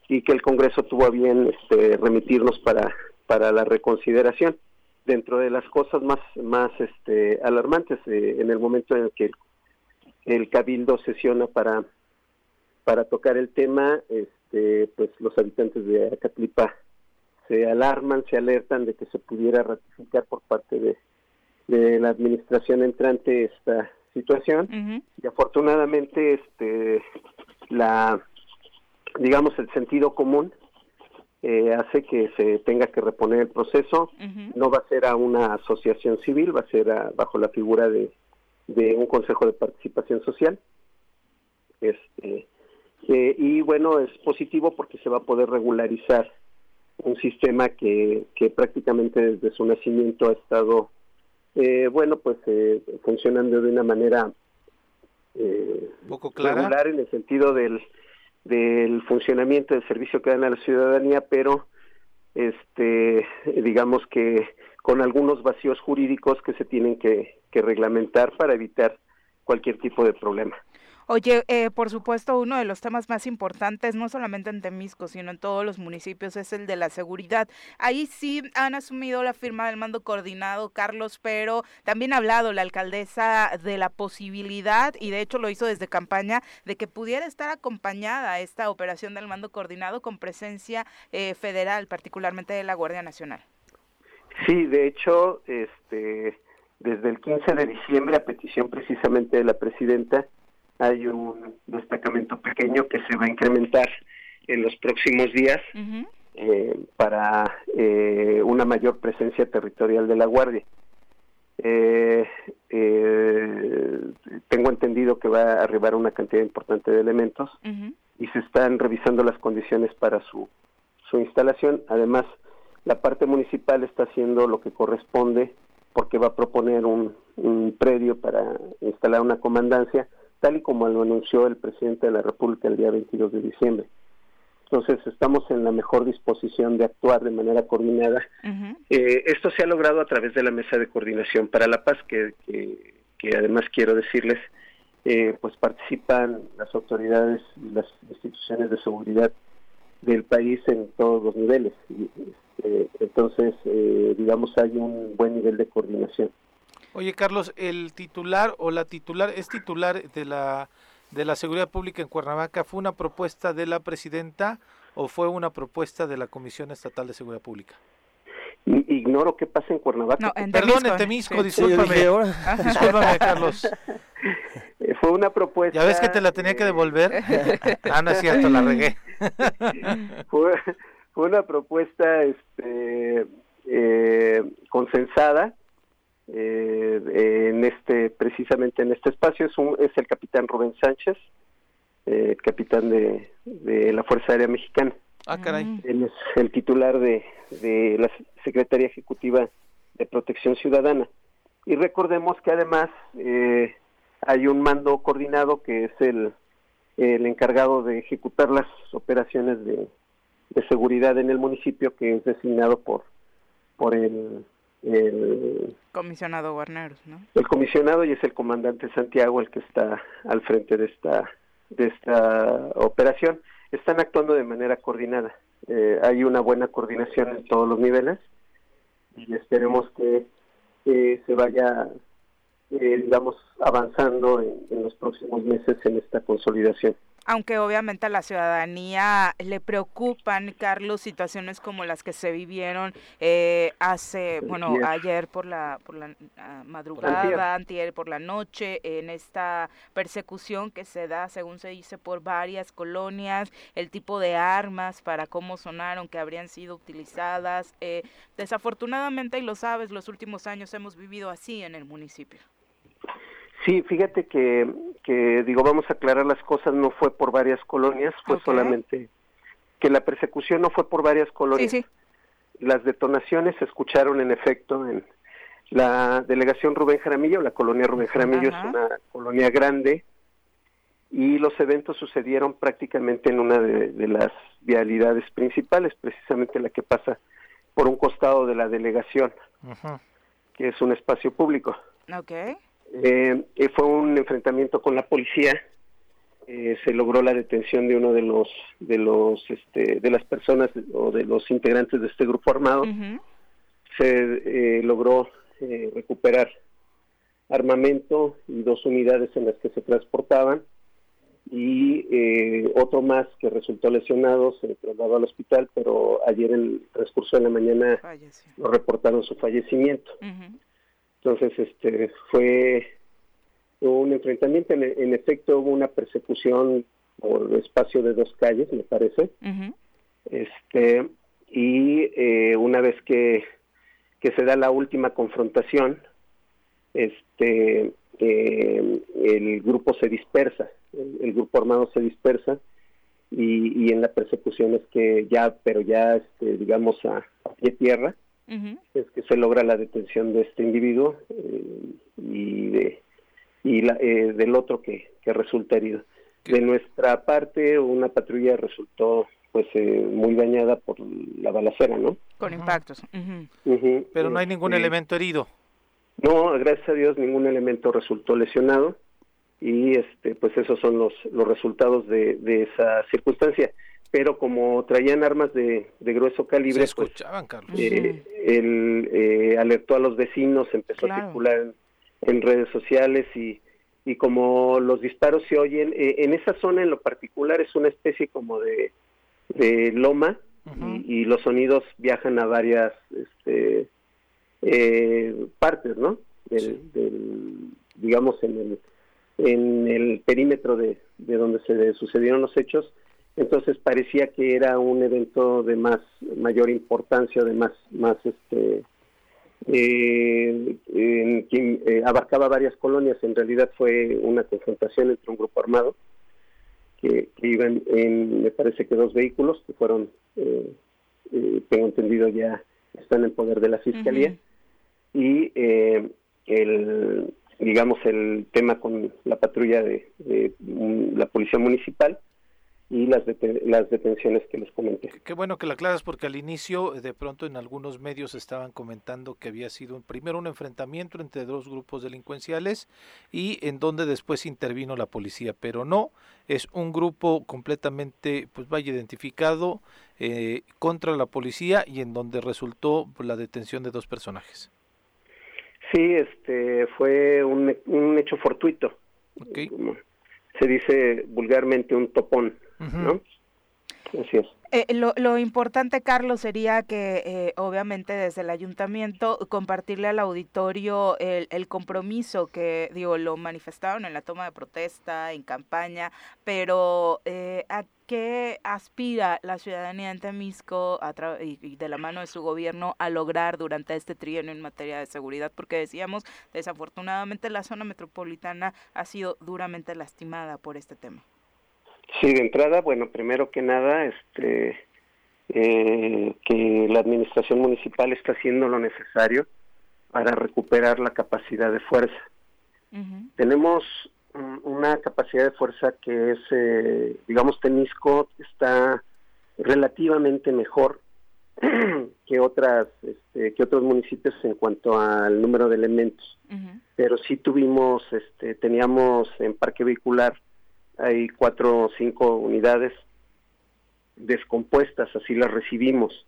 Y que el Congreso tuvo a bien este, remitirnos para para la reconsideración. Dentro de las cosas más más este alarmantes eh, en el momento en el que el, cabildo sesiona para para tocar el tema este pues los habitantes de Acatlipa se alarman, se alertan de que se pudiera ratificar por parte de, de la administración entrante esta situación. Y afortunadamente este la digamos el sentido común eh, hace que se tenga que reponer el proceso. No va a ser a una asociación civil va a ser bajo la figura de, de un consejo de participación social. Este eh, y bueno es positivo porque se va a poder regularizar un sistema que, que prácticamente desde su nacimiento ha estado, eh, bueno, pues eh, funcionando de una manera eh, poco regular en el sentido del, del funcionamiento del servicio que dan a la ciudadanía, pero este digamos que con algunos vacíos jurídicos que se tienen que, que reglamentar para evitar cualquier tipo de problema. Oye, eh, por supuesto, uno de los temas más importantes, no solamente en Temisco, sino en todos los municipios, es el de la seguridad. Ahí sí han asumido la firma del mando coordinado, Carlos, pero también ha hablado la alcaldesa de la posibilidad, y de hecho lo hizo desde campaña, de que pudiera estar acompañada esta operación del mando coordinado con presencia eh, federal, particularmente de la Guardia Nacional. Sí, de hecho, este, desde el 15 de diciembre, a petición precisamente de la presidenta, hay un destacamento pequeño que se va a incrementar en los próximos días eh, para eh, una mayor presencia territorial de la Guardia. Eh, tengo entendido que va a arribar una cantidad importante de elementos y se están revisando las condiciones para su, su instalación. Además, la parte municipal está haciendo lo que corresponde porque va a proponer un, un predio para instalar una comandancia tal y como lo anunció el presidente de la República el día 22 de diciembre. Entonces estamos en la mejor disposición de actuar de manera coordinada. Eh, esto se ha logrado a través de la Mesa de Coordinación para la Paz, que, que, además quiero decirles, eh, pues participan las autoridades y las instituciones de seguridad del país en todos los niveles. Este, entonces, eh, digamos, hay un buen nivel de coordinación. Oye, Carlos, el titular o la titular, es titular de la de la seguridad pública en Cuernavaca, ¿fue una propuesta de la presidenta o fue una propuesta de la Comisión Estatal de Seguridad Pública? Ignoro qué pasa en Cuernavaca. Perdón, en Temisco, discúlpame. discúlpame, Carlos. Fue una propuesta. ¿Ya ves que te la tenía que devolver? ah, no es cierto, la regué. fue, fue una propuesta este, eh, consensada eh, en este precisamente en este espacio es, un, es el capitán Rubén Sánchez, eh, capitán de, de, la Fuerza Aérea Mexicana. Ah, caray. Mm. Él es el titular de, de la Secretaría Ejecutiva de Protección Ciudadana. Y recordemos que además eh, hay un mando coordinado que es el, el encargado de ejecutar las operaciones de, de seguridad en el municipio, que es designado por, por el el comisionado Guarneros, ¿no? El comisionado y es el comandante Santiago el que está al frente de esta de esta operación. Están actuando de manera coordinada. Eh, hay una buena coordinación en todos los niveles y esperemos que se vaya, eh, digamos, avanzando en los próximos meses en esta consolidación aunque obviamente a la ciudadanía le preocupan, Carlos, situaciones como las que se vivieron eh, hace, bueno, ayer por la, por la ah, madrugada, antier por la noche, en esta persecución que se da, según se dice, por varias colonias, el tipo de armas para cómo sonaron, que habrían sido utilizadas. Eh, desafortunadamente, y lo sabes, los últimos años hemos vivido así en el municipio. Sí, fíjate que, que, digo, vamos a aclarar las cosas, no fue por varias colonias, fue solamente que la persecución no fue por varias colonias. Sí, sí. Las detonaciones se escucharon en efecto en la delegación Rubén Jaramillo, la colonia Rubén Jaramillo es una colonia grande y los eventos sucedieron prácticamente en una de, las vialidades principales, precisamente la que pasa por un costado de la delegación, que es un espacio público. Okay. Eh, eh, fue un enfrentamiento con la policía. Eh, se logró la detención de uno de los de los este, de las personas o de los integrantes de este grupo armado. Se logró recuperar armamento y dos unidades en las que se transportaban y otro más que resultó lesionado se trasladó al hospital, pero ayer en el transcurso de la mañana lo reportaron su fallecimiento. Entonces, este, fue un enfrentamiento, en, efecto hubo una persecución por el espacio de dos calles, me parece. Este, y eh, una vez que, que se da la última confrontación, este, eh, el grupo se dispersa, el, grupo armado se dispersa y, y, en la persecución es que ya, pero ya, este, digamos, a pie tierra, es que se logra la detención de este individuo eh, y de y la, eh, del otro que, que resulta herido. De nuestra parte, una patrulla resultó pues eh, muy dañada por la balacera, ¿no? Con impactos. Pero no hay ningún este, elemento herido. No, gracias a Dios ningún elemento resultó lesionado y este pues esos son los los resultados de, de esa circunstancia pero como traían armas de, grueso calibre, Se pues, escuchaban, Carlos. Eh, él eh, alertó a los vecinos, empezó a circular en, redes sociales y, y como los disparos se oyen, eh, en esa zona en lo particular es una especie como de, de loma y, los sonidos viajan a varias este, partes, ¿no? Del, digamos, en el, en el perímetro de, de donde se sucedieron los hechos entonces parecía que era un evento de más mayor importancia de más más este eh, que eh, abarcaba varias colonias. En realidad fue una confrontación entre un grupo armado que, iban en me parece que dos vehículos que fueron eh, tengo entendido ya están en poder de la fiscalía. Y el digamos el tema con la patrulla de, de la policía municipal y las, las detenciones que les comenté. Qué bueno que la aclaras porque al inicio de pronto en algunos medios estaban comentando que había sido primero un enfrentamiento entre dos grupos delincuenciales y en donde después intervino la policía, pero no, es un grupo completamente pues vaya identificado eh, contra la policía y en donde resultó la detención de dos personajes. Sí, este fue un, un hecho fortuito. Okay. Se dice vulgarmente un topón. ¿No? Eh, lo, lo, importante, Carlos, sería que eh, obviamente desde el ayuntamiento compartirle al auditorio el, el, compromiso que, digo, lo manifestaron en la toma de protesta, en campaña, pero eh, ¿a qué aspira la ciudadanía en Temisco a y, y, de la mano de su gobierno a lograr durante este trienio en materia de seguridad? Porque decíamos, desafortunadamente la zona metropolitana ha sido duramente lastimada por este tema. Sí, de entrada, bueno, primero que nada, este, eh, que la administración municipal está haciendo lo necesario para recuperar la capacidad de fuerza. Tenemos una capacidad de fuerza que es, eh, digamos, Temisco está relativamente mejor que otras este, que otros municipios en cuanto al número de elementos. Pero sí tuvimos este teníamos en parque vehicular hay cuatro o cinco unidades descompuestas, así las recibimos.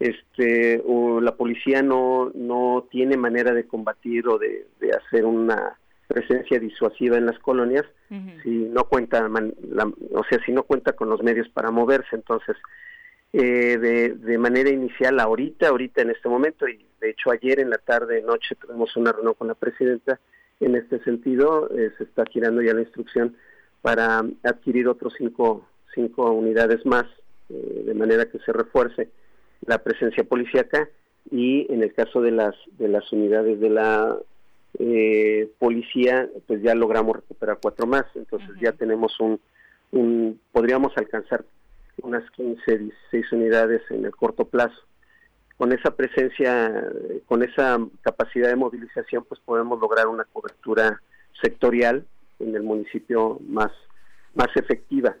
Este, la policía no, no tiene manera de combatir o de, hacer una presencia disuasiva en las colonias si no cuenta, o sea, si no cuenta con los medios para moverse. Entonces, eh, de, de manera inicial, ahorita, ahorita en este momento, y de hecho ayer en la tarde, noche, tuvimos una reunión con la presidenta, en este sentido, eh, se está girando ya la instrucción para adquirir otros cinco, cinco unidades más, eh, de manera que se refuerce la presencia policíaca y en el caso de las, de las unidades de la eh, policía, pues ya logramos recuperar cuatro más, entonces ya tenemos un, un, podríamos alcanzar unas 15, 16 unidades en el corto plazo. Con esa presencia, con esa capacidad de movilización, pues podemos lograr una cobertura sectorial en el municipio más, más efectiva.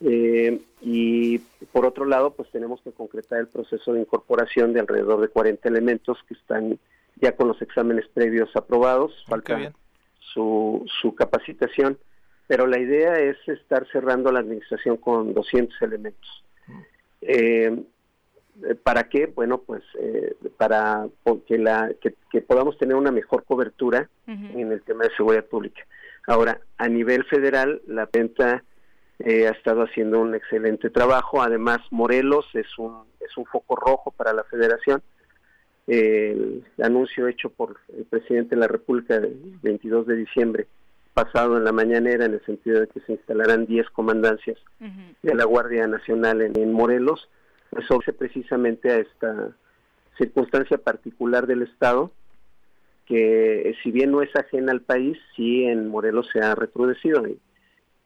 Eh, y por otro lado, pues tenemos que concretar el proceso de incorporación de alrededor de 40 elementos que están ya con los exámenes previos aprobados, falta su, su capacitación, pero la idea es estar cerrando la administración con 200 elementos. Mm. Eh, ¿Para qué? Bueno, pues eh, para que, la, que, podamos tener una mejor cobertura en el tema de seguridad pública. Ahora, a nivel federal, la venta eh, ha estado haciendo un excelente trabajo. Además, Morelos es un, es un foco rojo para la federación. el anuncio hecho por el presidente de la República el 22 de diciembre pasado en la mañanera, en el sentido de que se instalarán 10 comandancias de la Guardia Nacional en, en Morelos, pues obedece precisamente a esta circunstancia particular del Estado, que si bien no es ajena al país, sí en Morelos se ha recrudecido.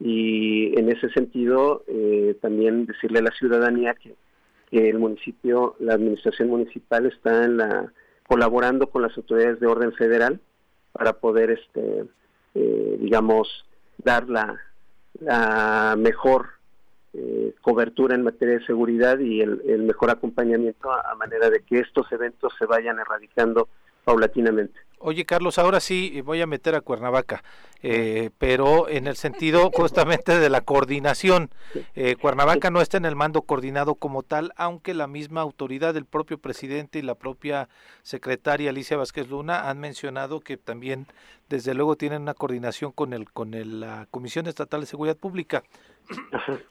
Y, en ese sentido, eh, también decirle a la ciudadanía que, el municipio, la administración municipal está en la, colaborando con las autoridades de orden federal para poder, este, eh, digamos, dar la mejor cobertura en materia de seguridad y el, mejor acompañamiento a, manera de que estos eventos se vayan erradicando paulatinamente. Oye, Carlos, ahora sí voy a meter a Cuernavaca, eh, pero en el sentido justamente de la coordinación. Eh, Cuernavaca no está en el mando coordinado como tal, aunque la misma autoridad, el propio presidente y la propia secretaria Alicia Vázquez Luna han mencionado que también, desde luego, tienen una coordinación con el con el, la Comisión Estatal de Seguridad Pública.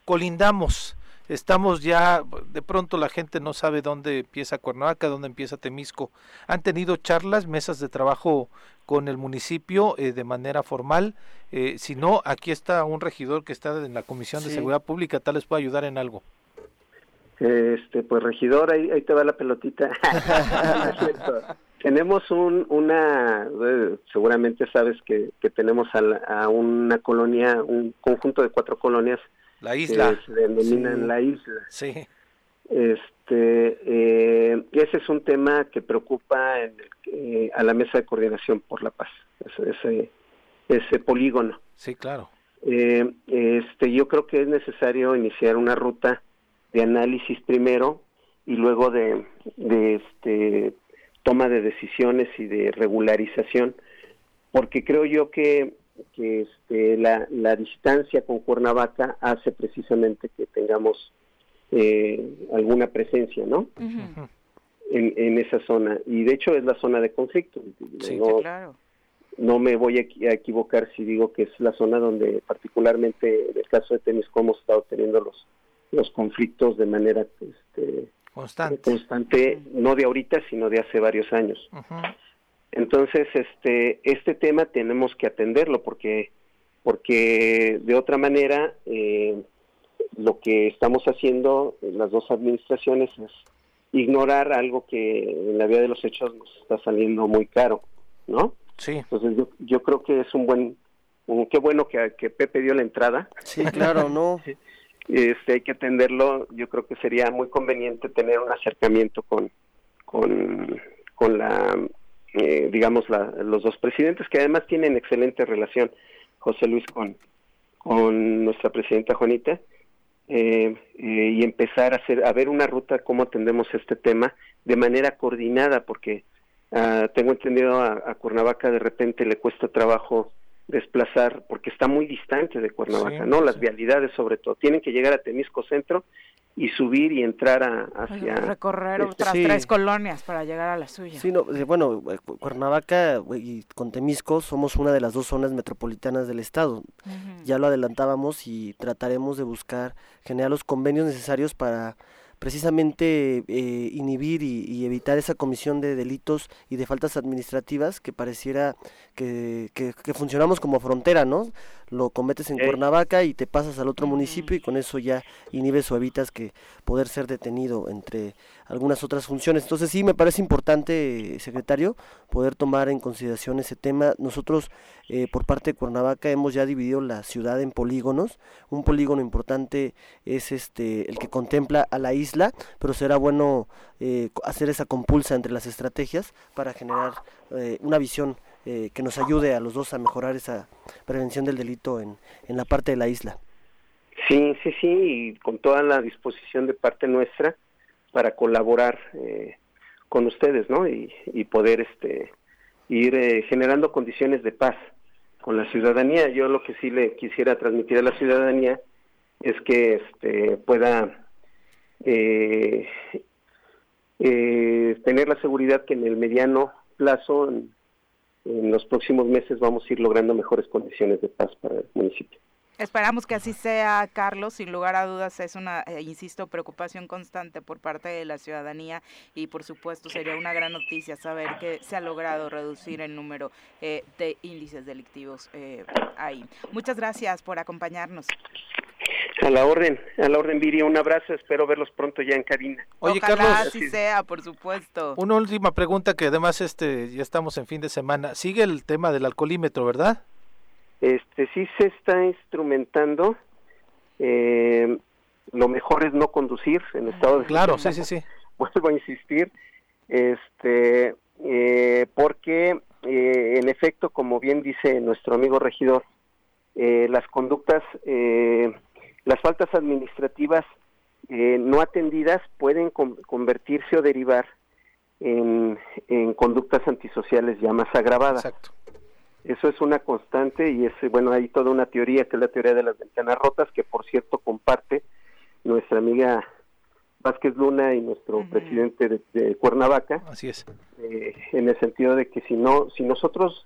Colindamos estamos ya, de pronto la gente no sabe dónde empieza Cuernavaca, dónde empieza Temisco. Han tenido charlas, mesas de trabajo con el municipio eh, de manera formal. Eh, si no, aquí está un regidor que está en la Comisión de Seguridad Pública, tal les puede ayudar en algo. Este, pues regidor, ahí, ahí te va la pelotita. tenemos un, una, eh, seguramente sabes que, que tenemos a, a, una colonia, un conjunto de cuatro colonias la isla. se denominan la isla. Sí. Este, eh, ese es un tema que preocupa en eh, a la mesa de coordinación por la paz, ese, ese, polígono. Sí, claro. eh, este, yo creo que es necesario iniciar una ruta de análisis primero y luego de, de este, toma de decisiones y de regularización, porque creo yo que, que este, la, la distancia con Cuernavaca hace precisamente que tengamos eh, alguna presencia, ¿no? en, en, esa zona. Y de hecho es la zona de conflicto. no, claro. no me voy a equivocar si digo que es la zona donde particularmente en el caso de Temisco hemos estado teniendo los, los conflictos de manera este, constante. constante, no de ahorita, sino de hace varios años. Entonces, este, este tema tenemos que atenderlo porque, porque de otra manera, eh, lo que estamos haciendo en las dos administraciones es ignorar algo que en la vía de los hechos nos está saliendo muy caro, ¿no? Sí. Entonces yo, yo creo que es un buen, qué bueno que, que Pepe dio la entrada. Sí, claro, ¿no? este, hay que atenderlo. Yo creo que sería muy conveniente tener un acercamiento con, con, con la, eh, digamos, la, los dos presidentes que además tienen excelente relación, José Luis con, con nuestra presidenta Juanita eh, eh, y empezar a hacer a ver una ruta cómo atendemos este tema de manera coordinada porque ah, tengo entendido a, a, Cuernavaca de repente le cuesta trabajo desplazar porque está muy distante de Cuernavaca, ¿no? Las vialidades sobre todo tienen que llegar a Temisco Centro y subir y entrar a, hacia... Recorrer este, otras tres colonias para llegar a la suya. Sí, no, eh, bueno, eh, Cuernavaca y con Temisco somos una de las dos zonas metropolitanas del estado. Ya lo adelantábamos y trataremos de buscar, generar los convenios necesarios para precisamente eh, inhibir y, evitar esa comisión de delitos y de faltas administrativas que pareciera que, que, funcionamos como frontera, ¿no? Lo cometes en Cuernavaca y te pasas al otro municipio y con eso ya inhibes o evitas que poder ser detenido entre algunas otras funciones. Entonces sí, me parece importante, secretario, poder tomar en consideración ese tema. Nosotros, eh, por parte de Cuernavaca, hemos ya dividido la ciudad en polígonos. Un polígono importante es este el que contempla a la isla, pero será bueno eh, hacer esa compulsa entre las estrategias para generar eh, una visión que nos ayude a los dos a mejorar esa prevención del delito en, en la parte de la isla. Sí, sí, sí, y con toda la disposición de parte nuestra para colaborar eh, con ustedes, ¿no? Y, poder este ir eh, generando condiciones de paz con la ciudadanía. Yo lo que sí le quisiera transmitir a la ciudadanía es que este pueda eh, tener la seguridad que en el mediano plazo, en los próximos meses, vamos a ir logrando mejores condiciones de paz para el municipio. Esperamos que así sea, Carlos. Sin lugar a dudas es una, eh, insisto, preocupación constante por parte de la ciudadanía y por supuesto sería una gran noticia saber que se ha logrado reducir el número eh, de índices delictivos eh, ahí. Muchas gracias por acompañarnos. A la orden, a la orden, Viri, un abrazo, espero verlos pronto ya en cabina. Oye, Carlos, así sea, por supuesto. Una última pregunta que además este ya estamos en fin de semana. Sigue el tema del alcoholímetro, ¿verdad? Este sí se está instrumentando. Eh, lo mejor es no conducir en estado de claro, sí, sí, sí. Vuelvo a insistir, este, eh, porque eh, en efecto, como bien dice nuestro amigo regidor, las conductas, las faltas administrativas no atendidas pueden convertirse o derivar en, en conductas antisociales ya más agravadas. Exacto. Eso es una constante y es, bueno, hay toda una teoría que es la teoría de las ventanas rotas, que por cierto comparte nuestra amiga Vázquez Luna y nuestro presidente de, Cuernavaca. Así es. Eh, en el sentido de que si no, si nosotros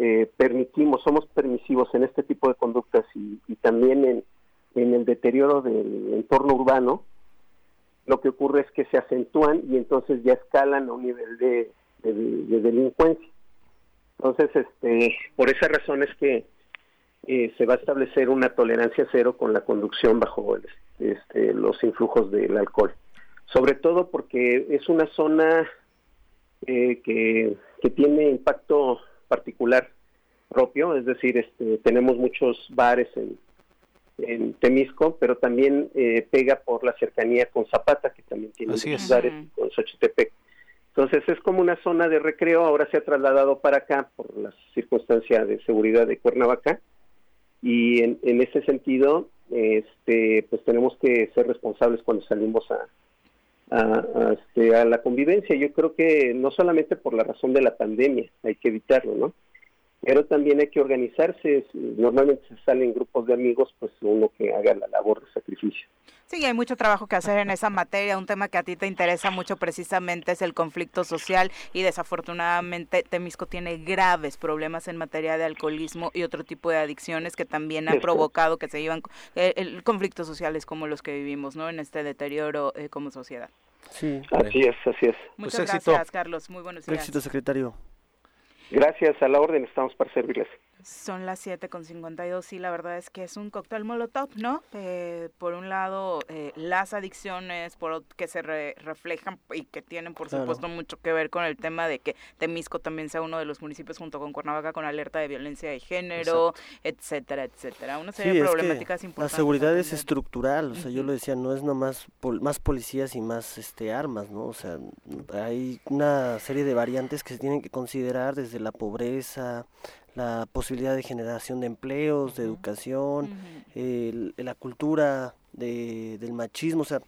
eh, permitimos, somos permisivos en este tipo de conductas y, también en, en el deterioro del entorno urbano, lo que ocurre es que se acentúan y entonces ya escalan a un nivel de delincuencia. Entonces, este, por esa razón es que eh, se va a establecer una tolerancia cero con la conducción bajo este, los influjos del alcohol. Sobre todo porque es una zona eh, que, que tiene impacto particular propio, es decir, este, tenemos muchos bares en, en Temisco, pero también eh, pega por la cercanía con Zapata, que también tiene muchos bares, con Xochitepec. Entonces es como una zona de recreo, ahora se ha trasladado para acá por la circunstancia de seguridad de Cuernavaca y en, en ese sentido, este, pues tenemos que ser responsables cuando salimos a, a, este, a la convivencia. Yo creo que no solamente por la razón de la pandemia, hay que evitarlo, ¿no? Pero también hay que organizarse. Normalmente se salen grupos de amigos, pues uno que haga la labor de sacrificio. Sí, hay mucho trabajo que hacer en esa materia. Un tema que a ti te interesa mucho precisamente es el conflicto social y desafortunadamente Temisco tiene graves problemas en materia de alcoholismo y otro tipo de adicciones que también han provocado que se iban eh, conflictos sociales como los que vivimos, ¿no? En este deterioro eh, como sociedad. Sí, así es, así es. Muchas pues gracias, Carlos. Muy buenos días. Éxito, secretario. Gracias, a la orden, estamos para servirles. Son las 7 con 52 y la verdad es que es un cóctel molotov, ¿no? Eh, por un lado, eh, las adicciones por que se reflejan y que tienen, por supuesto, mucho que ver con el tema de que Temisco también sea uno de los municipios junto con Cuernavaca con alerta de violencia de género, etcétera, etcétera. Una serie de problemáticas importantes. La seguridad es estructural, o sea, yo lo decía, no es nomás más policías y más este armas, ¿no? O sea, hay una serie de variantes que se tienen que considerar desde la pobreza, la posibilidad de generación de empleos, de educación, la cultura de, del machismo, o sea,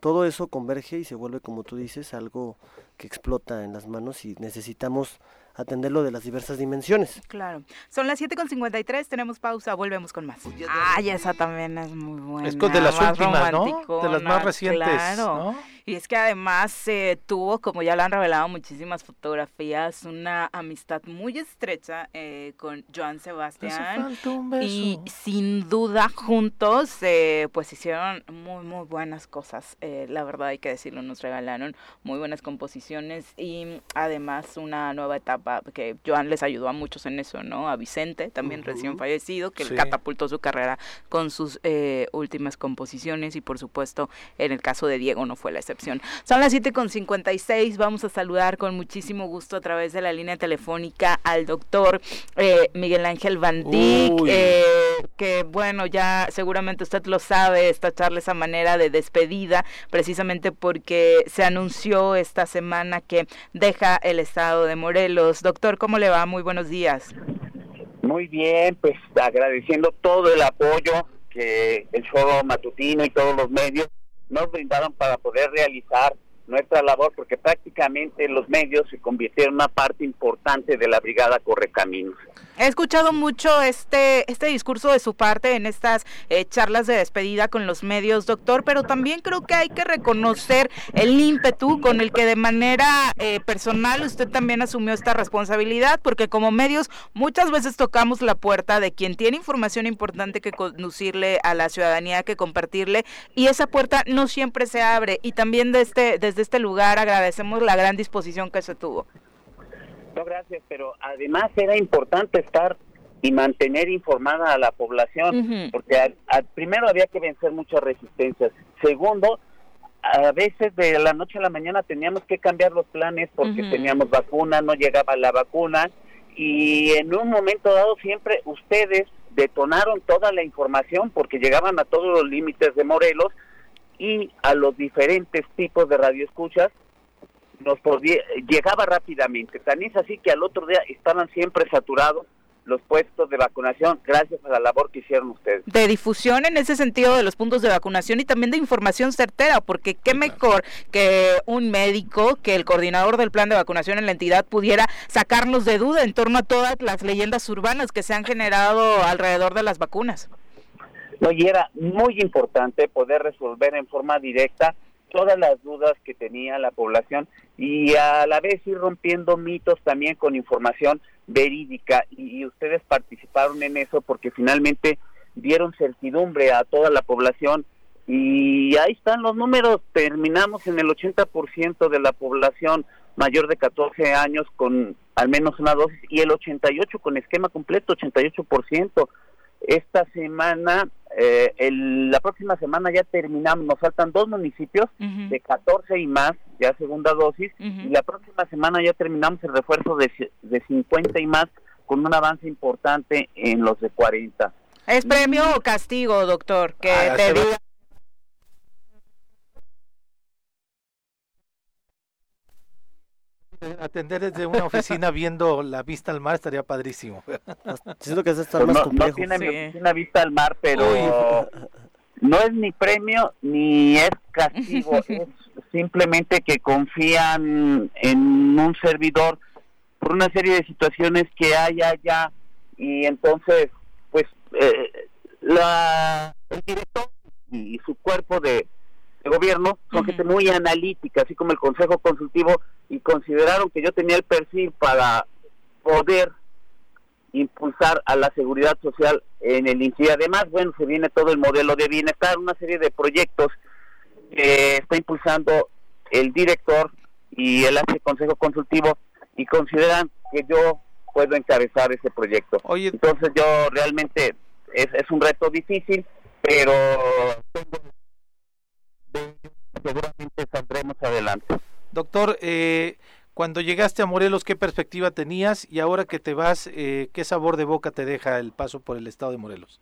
todo eso converge y se vuelve, como tú dices, algo que explota en las manos y necesitamos atenderlo de las diversas dimensiones. Claro. Son las 7.53, tenemos pausa, volvemos con más. Ay, esa también es muy buena. Es de las últimas, ¿no? De las más recientes, claro. Y es que además se tuvo, como ya lo han revelado muchísimas fotografías, una amistad muy estrecha eh, con Joan Sebastián. Y sin duda juntos, eh, pues hicieron muy, muy buenas cosas. Eh, la verdad hay que decirlo, nos regalaron muy buenas composiciones y además una nueva etapa que Joan les ayudó a muchos en eso, ¿no? A Vicente, también recién fallecido, que catapultó su carrera con sus últimas composiciones y por supuesto en el caso de Diego no fue la excepción son las 7.56, vamos a saludar con muchísimo gusto a través de la línea telefónica al doctor eh, Miguel Ángel Van eh, que bueno, ya seguramente usted lo sabe, esta charla esa manera de despedida, precisamente porque se anunció esta semana que deja el estado de Morelos. Doctor, ¿cómo le va? Muy buenos días. Muy bien, pues agradeciendo todo el apoyo que el show matutino y todos los medios nos brindaron para poder realizar nuestra labor porque prácticamente los medios se convirtieron en una parte importante de la brigada Correcaminos. He escuchado mucho este, este discurso de su parte en estas eh, charlas de despedida con los medios, doctor, pero también creo que hay que reconocer el ímpetu con el que de manera eh, personal usted también asumió esta responsabilidad, porque como medios muchas veces tocamos la puerta de quien tiene información importante que conducirle a la ciudadanía, que compartirle, y esa puerta no siempre se abre. Y también este, desde este lugar agradecemos la gran disposición que se tuvo. No, gracias, pero además era importante estar y mantener informada a la población, porque al, primero había que vencer muchas resistencias. Segundo, a veces de la noche a la mañana teníamos que cambiar los planes porque teníamos vacuna, no llegaba la vacuna y en un momento dado siempre ustedes detonaron toda la información porque llegaban a todos los límites de Morelos y a los diferentes tipos de radioescuchas nos podía, llegaba rápidamente. Tan es así que al otro día estaban siempre saturados los puestos de vacunación gracias a la labor que hicieron ustedes. De difusión en ese sentido de los puntos de vacunación y también de información certera, porque qué mejor que un médico, que el coordinador del plan de vacunación en la entidad pudiera sacarnos de duda en torno a todas las leyendas urbanas que se han generado alrededor de las vacunas. No, y era muy importante poder resolver en forma directa todas las dudas que tenía la población y a la vez ir rompiendo mitos también con información verídica y, ustedes participaron en eso porque finalmente dieron certidumbre a toda la población y ahí están los números, terminamos en el 80% de la población mayor de 14 años con al menos una dosis y el 88 con esquema completo, 88%. Esta semana eh, la próxima semana ya terminamos, nos faltan dos municipios de 14 y más, ya segunda dosis, y la próxima semana ya terminamos el refuerzo de, de 50 y más con un avance importante en los de 40. ¿Es premio o castigo, doctor? Que ah, te diga atender desde una oficina viendo la vista al mar estaría padrísimo. Siento que es estar más complejo. No tiene mi oficina vista al mar, pero no es ni premio ni es castigo, es simplemente que confían en un servidor por una serie de situaciones que hay allá y entonces pues eh, la el director y su cuerpo de, gobierno son gente muy analítica, así como el Consejo Consultivo, y consideraron que yo tenía el perfil para poder impulsar a la seguridad social en el INSI. Además, bueno, se viene todo el modelo de bienestar, una serie de proyectos que está impulsando el director y el Consejo Consultivo y consideran que yo puedo encabezar ese proyecto. Entonces yo realmente es, es un reto difícil, pero seguramente saldremos adelante. Doctor, eh, cuando llegaste a Morelos, ¿qué perspectiva tenías? Y ahora que te vas, eh, ¿qué sabor de boca te deja el paso por el estado de Morelos?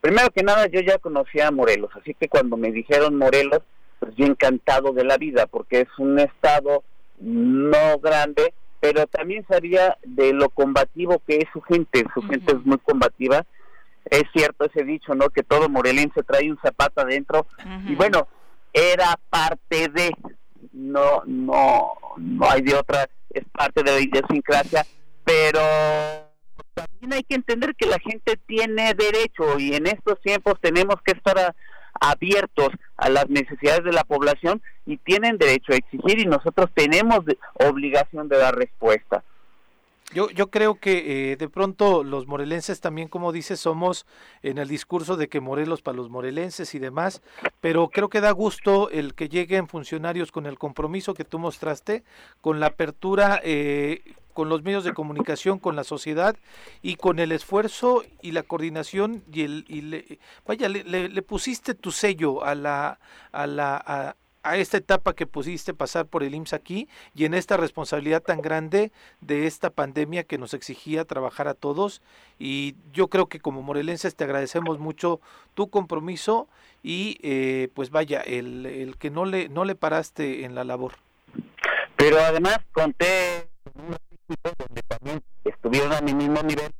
Primero que nada, yo ya conocía a Morelos, así que cuando me dijeron Morelos, pues yo encantado de la vida, porque es un estado no grande, pero también sabía de lo combativo que es su gente, su gente es muy combativa. Es cierto ese dicho, ¿no? Que todo morelense trae un zapato adentro. Y bueno, era parte de, no, no, no hay de otra, es parte de la idiosincrasia, pero también hay que entender que la gente tiene derecho y en estos tiempos tenemos que estar a, abiertos a las necesidades de la población y tienen derecho a exigir y nosotros tenemos obligación de dar respuesta. Yo, yo creo que eh, de pronto los morelenses también, como dices, somos en el discurso de que Morelos para los morelenses y demás, pero creo que da gusto el que lleguen funcionarios con el compromiso que tú mostraste, con la apertura eh, con los medios de comunicación, con la sociedad y con el esfuerzo y la coordinación y el y le, vaya le, pusiste tu sello a la a la esta etapa que pusiste pasar por el IMSS aquí y en esta responsabilidad tan grande de esta pandemia que nos exigía trabajar a todos y yo creo que como morelenses te agradecemos mucho tu compromiso y eh, pues vaya el, el que no le no le paraste en la labor pero además conté donde también estuvieron a mi mismo nivel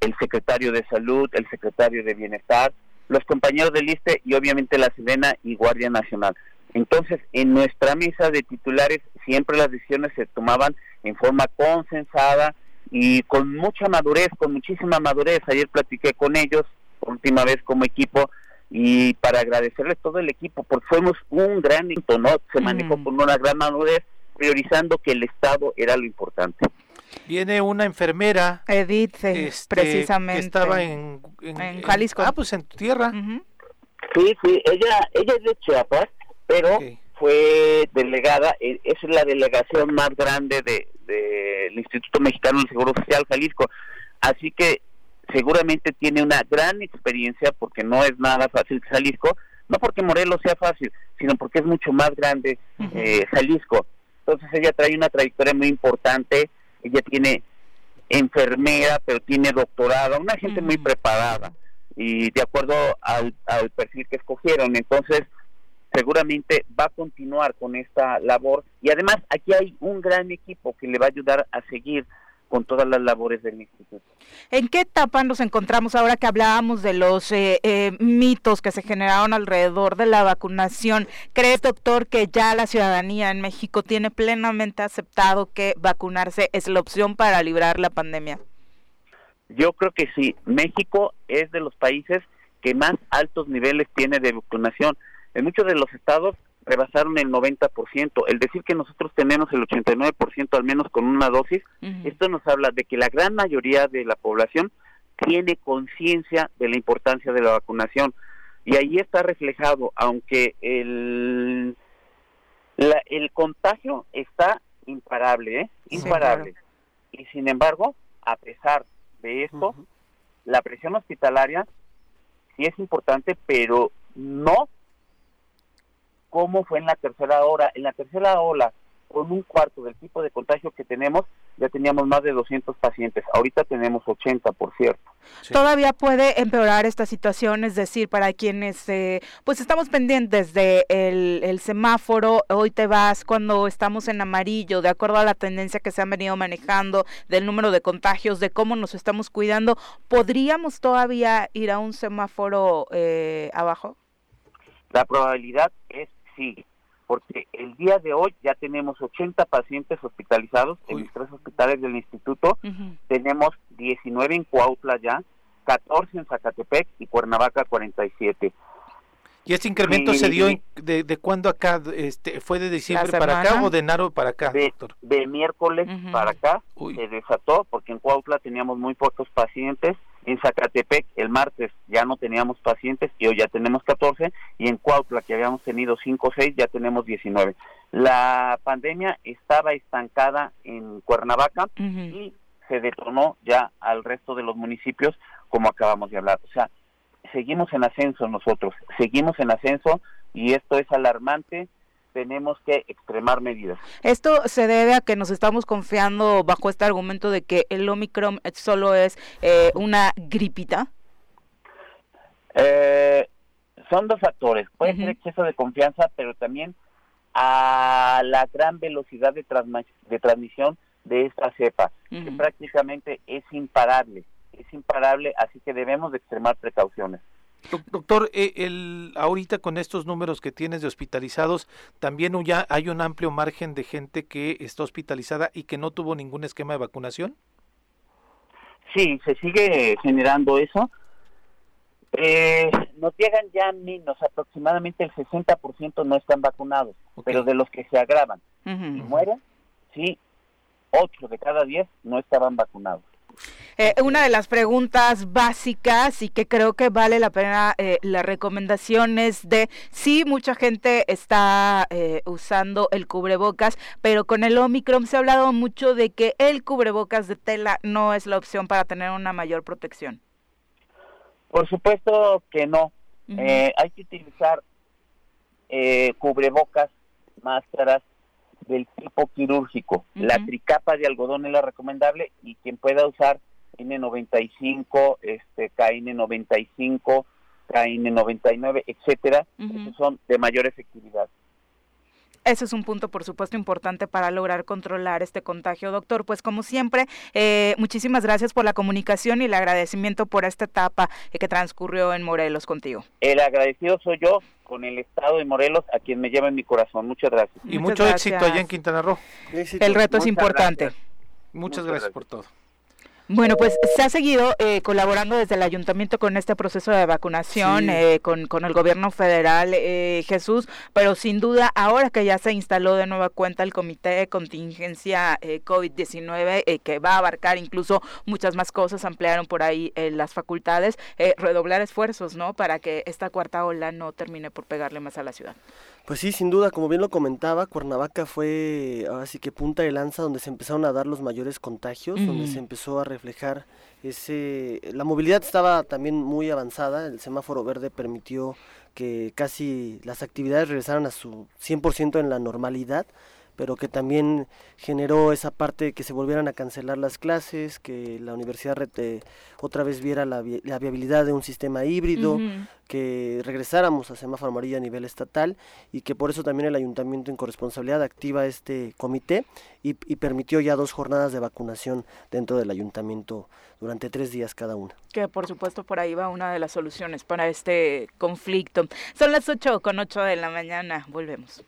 el secretario de Salud, el secretario de Bienestar, los compañeros del ISTE y obviamente la Sedena y Guardia Nacional. Entonces, en nuestra mesa de titulares siempre las decisiones se tomaban en forma consensada y con mucha madurez, con muchísima madurez. Ayer platiqué con ellos por última vez como equipo y para agradecerles todo el equipo, porque fuimos un gran equipo, ¿no? Se manejó con una gran madurez priorizando que el Estado era lo importante. Viene una enfermera. Edith, este, precisamente. Que estaba en, en, Jalisco. ah, pues en tu tierra. Sí, sí, ella, ella es de Chiapas, pero fue delegada, e, es la delegación más grande del de, Instituto Mexicano del Seguro Social Jalisco. Así que seguramente tiene una gran experiencia porque no es nada fácil Jalisco, no porque Morelos sea fácil, sino porque es mucho más grande eh, Jalisco. Entonces ella trae una trayectoria muy importante, ella tiene enfermera, pero tiene doctorado, una gente muy preparada y de acuerdo al, al perfil que escogieron. Entonces, seguramente va a continuar con esta labor y además aquí hay un gran equipo que le va a ayudar a seguir con todas las labores del instituto. ¿En qué etapa nos encontramos ahora que hablábamos de los eh, eh, mitos que se generaron alrededor de la vacunación? ¿Crees, doctor, que ya la ciudadanía en México tiene plenamente aceptado que vacunarse es la opción para librar la pandemia? Yo creo que sí. México es de los países que más altos niveles tiene de vacunación. En muchos de los estados rebasaron el 90%. El decir que nosotros tenemos el 89% al menos con una dosis, esto nos habla de que la gran mayoría de la población tiene conciencia de la importancia de la vacunación. Y ahí está reflejado, aunque el, el contagio está imparable, ¿eh? imparable. Y sin embargo, a pesar de esto, la presión hospitalaria sí es importante, pero no cómo fue en la tercera hora. En la tercera ola, con un cuarto del tipo de contagio que tenemos, ya teníamos más de 200 pacientes. Ahorita tenemos 80, por cierto. todavía puede empeorar esta situación, es decir, para quienes eh, pues estamos pendientes de el, semáforo, hoy te vas cuando estamos en amarillo, de acuerdo a la tendencia que se han venido manejando, del número de contagios, de cómo nos estamos cuidando, ¿podríamos todavía ir a un semáforo eh, abajo? La probabilidad es sí, porque el día de hoy ya tenemos 80 pacientes hospitalizados en los tres hospitales del instituto, tenemos 19 en Cuautla ya, 14 en Zacatepec y Cuernavaca 47. ¿Y este incremento se dio de, de cuándo acá? Este, ¿Fue de diciembre para acá o de enero para acá, de, doctor? De miércoles para acá se desató porque en Cuautla teníamos muy pocos pacientes en Zacatepec el martes ya no teníamos pacientes y hoy ya tenemos 14 y en Cuautla que habíamos tenido 5 o 6 ya tenemos 19. La pandemia estaba estancada en Cuernavaca y se detonó ya al resto de los municipios como acabamos de hablar. O sea, seguimos en ascenso nosotros, seguimos en ascenso y esto es alarmante tenemos que extremar medidas. Esto se debe a que nos estamos confiando bajo este argumento de que el Omicron solo es eh, una gripita. Eh, son dos factores. Puede ser exceso de confianza, pero también a la gran velocidad de, de transmisión de esta cepa, que prácticamente es imparable. Es imparable, así que debemos de extremar precauciones. Doctor, eh, el, ahorita con estos números que tienes de hospitalizados, también ya hay un amplio margen de gente que está hospitalizada y que no tuvo ningún esquema de vacunación. Sí, se sigue generando eso. Eh, nos llegan ya menos, aproximadamente el 60% no están vacunados, pero de los que se agravan y mueren, sí, 8 de cada 10 no estaban vacunados. Eh, una de las preguntas básicas y que creo que vale la pena eh, las recomendaciones de sí, mucha gente está eh, usando el cubrebocas, pero con el Omicron se ha hablado mucho de que el cubrebocas de tela no es la opción para tener una mayor protección. Por supuesto que no. hay que utilizar cubrebocas, máscaras del tipo quirúrgico. La tricapa de algodón es la recomendable y quien pueda usar N95, este, KN95, KN99, etcétera, son de mayor efectividad. Ese es un punto, por supuesto, importante para lograr controlar este contagio, doctor. Pues como siempre, eh, muchísimas gracias por la comunicación y el agradecimiento por esta etapa que transcurrió en Morelos contigo. El agradecido soy yo con el Estado de Morelos, a quien me lleva en mi corazón. Muchas gracias. Y mucho éxito allá en Quintana Roo. El reto es importante. Muchas, gracias por todo. Bueno, pues se ha seguido eh, colaborando desde el ayuntamiento con este proceso de vacunación, eh, con, con, el gobierno federal, eh, Jesús, pero sin duda, ahora que ya se instaló de nueva cuenta el comité de contingencia COVID-19, que va a abarcar incluso muchas más cosas, ampliaron por ahí las facultades, redoblar esfuerzos, ¿no? Para que esta cuarta ola no termine por pegarle más a la ciudad. Pues sí, sin duda, como bien lo comentaba, Cuernavaca fue ahora sí que punta de lanza donde se empezaron a dar los mayores contagios, donde se empezó a reflejar ese... La movilidad estaba también muy avanzada, el semáforo verde permitió que casi las actividades regresaran a su 100% en la normalidad pero que también generó esa parte de que se volvieran a cancelar las clases, que la universidad rete, otra vez viera la, viabilidad de un sistema híbrido, que regresáramos a semáforo amarillo a nivel estatal y que por eso también el ayuntamiento en corresponsabilidad activa este comité y, y permitió ya dos jornadas de vacunación dentro del ayuntamiento durante tres días cada una. Que por supuesto por ahí va una de las soluciones para este conflicto. Son las 8 con 8 de la mañana, volvemos.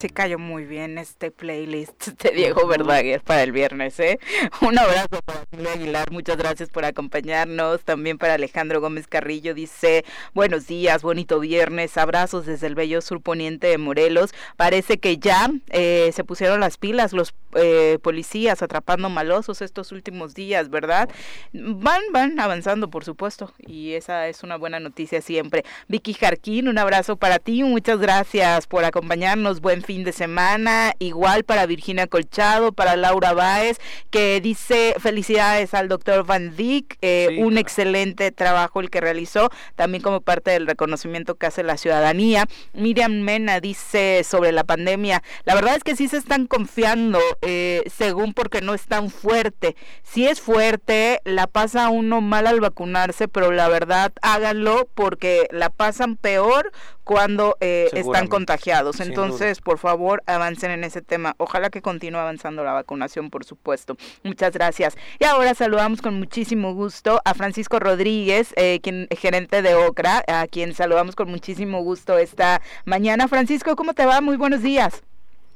Se cayó muy bien este playlist de Diego Verdaguer para el viernes, ¿eh? Un abrazo para Julio Aguilar, muchas gracias por acompañarnos. También para Alejandro Gómez Carrillo dice, buenos días, bonito viernes, abrazos desde el bello sur poniente de Morelos. Parece que ya eh, se pusieron las pilas los eh, policías atrapando malosos estos últimos días, ¿verdad? Van, van avanzando, por supuesto, y esa es una buena noticia siempre. Vicky Jarquín, un abrazo para ti, muchas gracias por acompañarnos, buen fin de semana, igual para Virginia Colchado, para Laura Báez, que dice felicidades al doctor Van Dyck, eh, un excelente trabajo el que realizó, también como parte del reconocimiento que hace la ciudadanía. Miriam Mena dice sobre la pandemia, la verdad es que sí se están confiando, eh, según porque no es tan fuerte. Si es fuerte, la pasa uno mal al vacunarse, pero la verdad háganlo porque la pasan peor cuando eh, están contagiados. Entonces, por favor, avancen en ese tema. Ojalá que continúe avanzando la vacunación, por supuesto. Muchas gracias. Y ahora saludamos con muchísimo gusto a Francisco Rodríguez, eh, quien gerente de OCRA, a quien saludamos con muchísimo gusto esta mañana. Francisco, ¿cómo te va? Muy buenos días.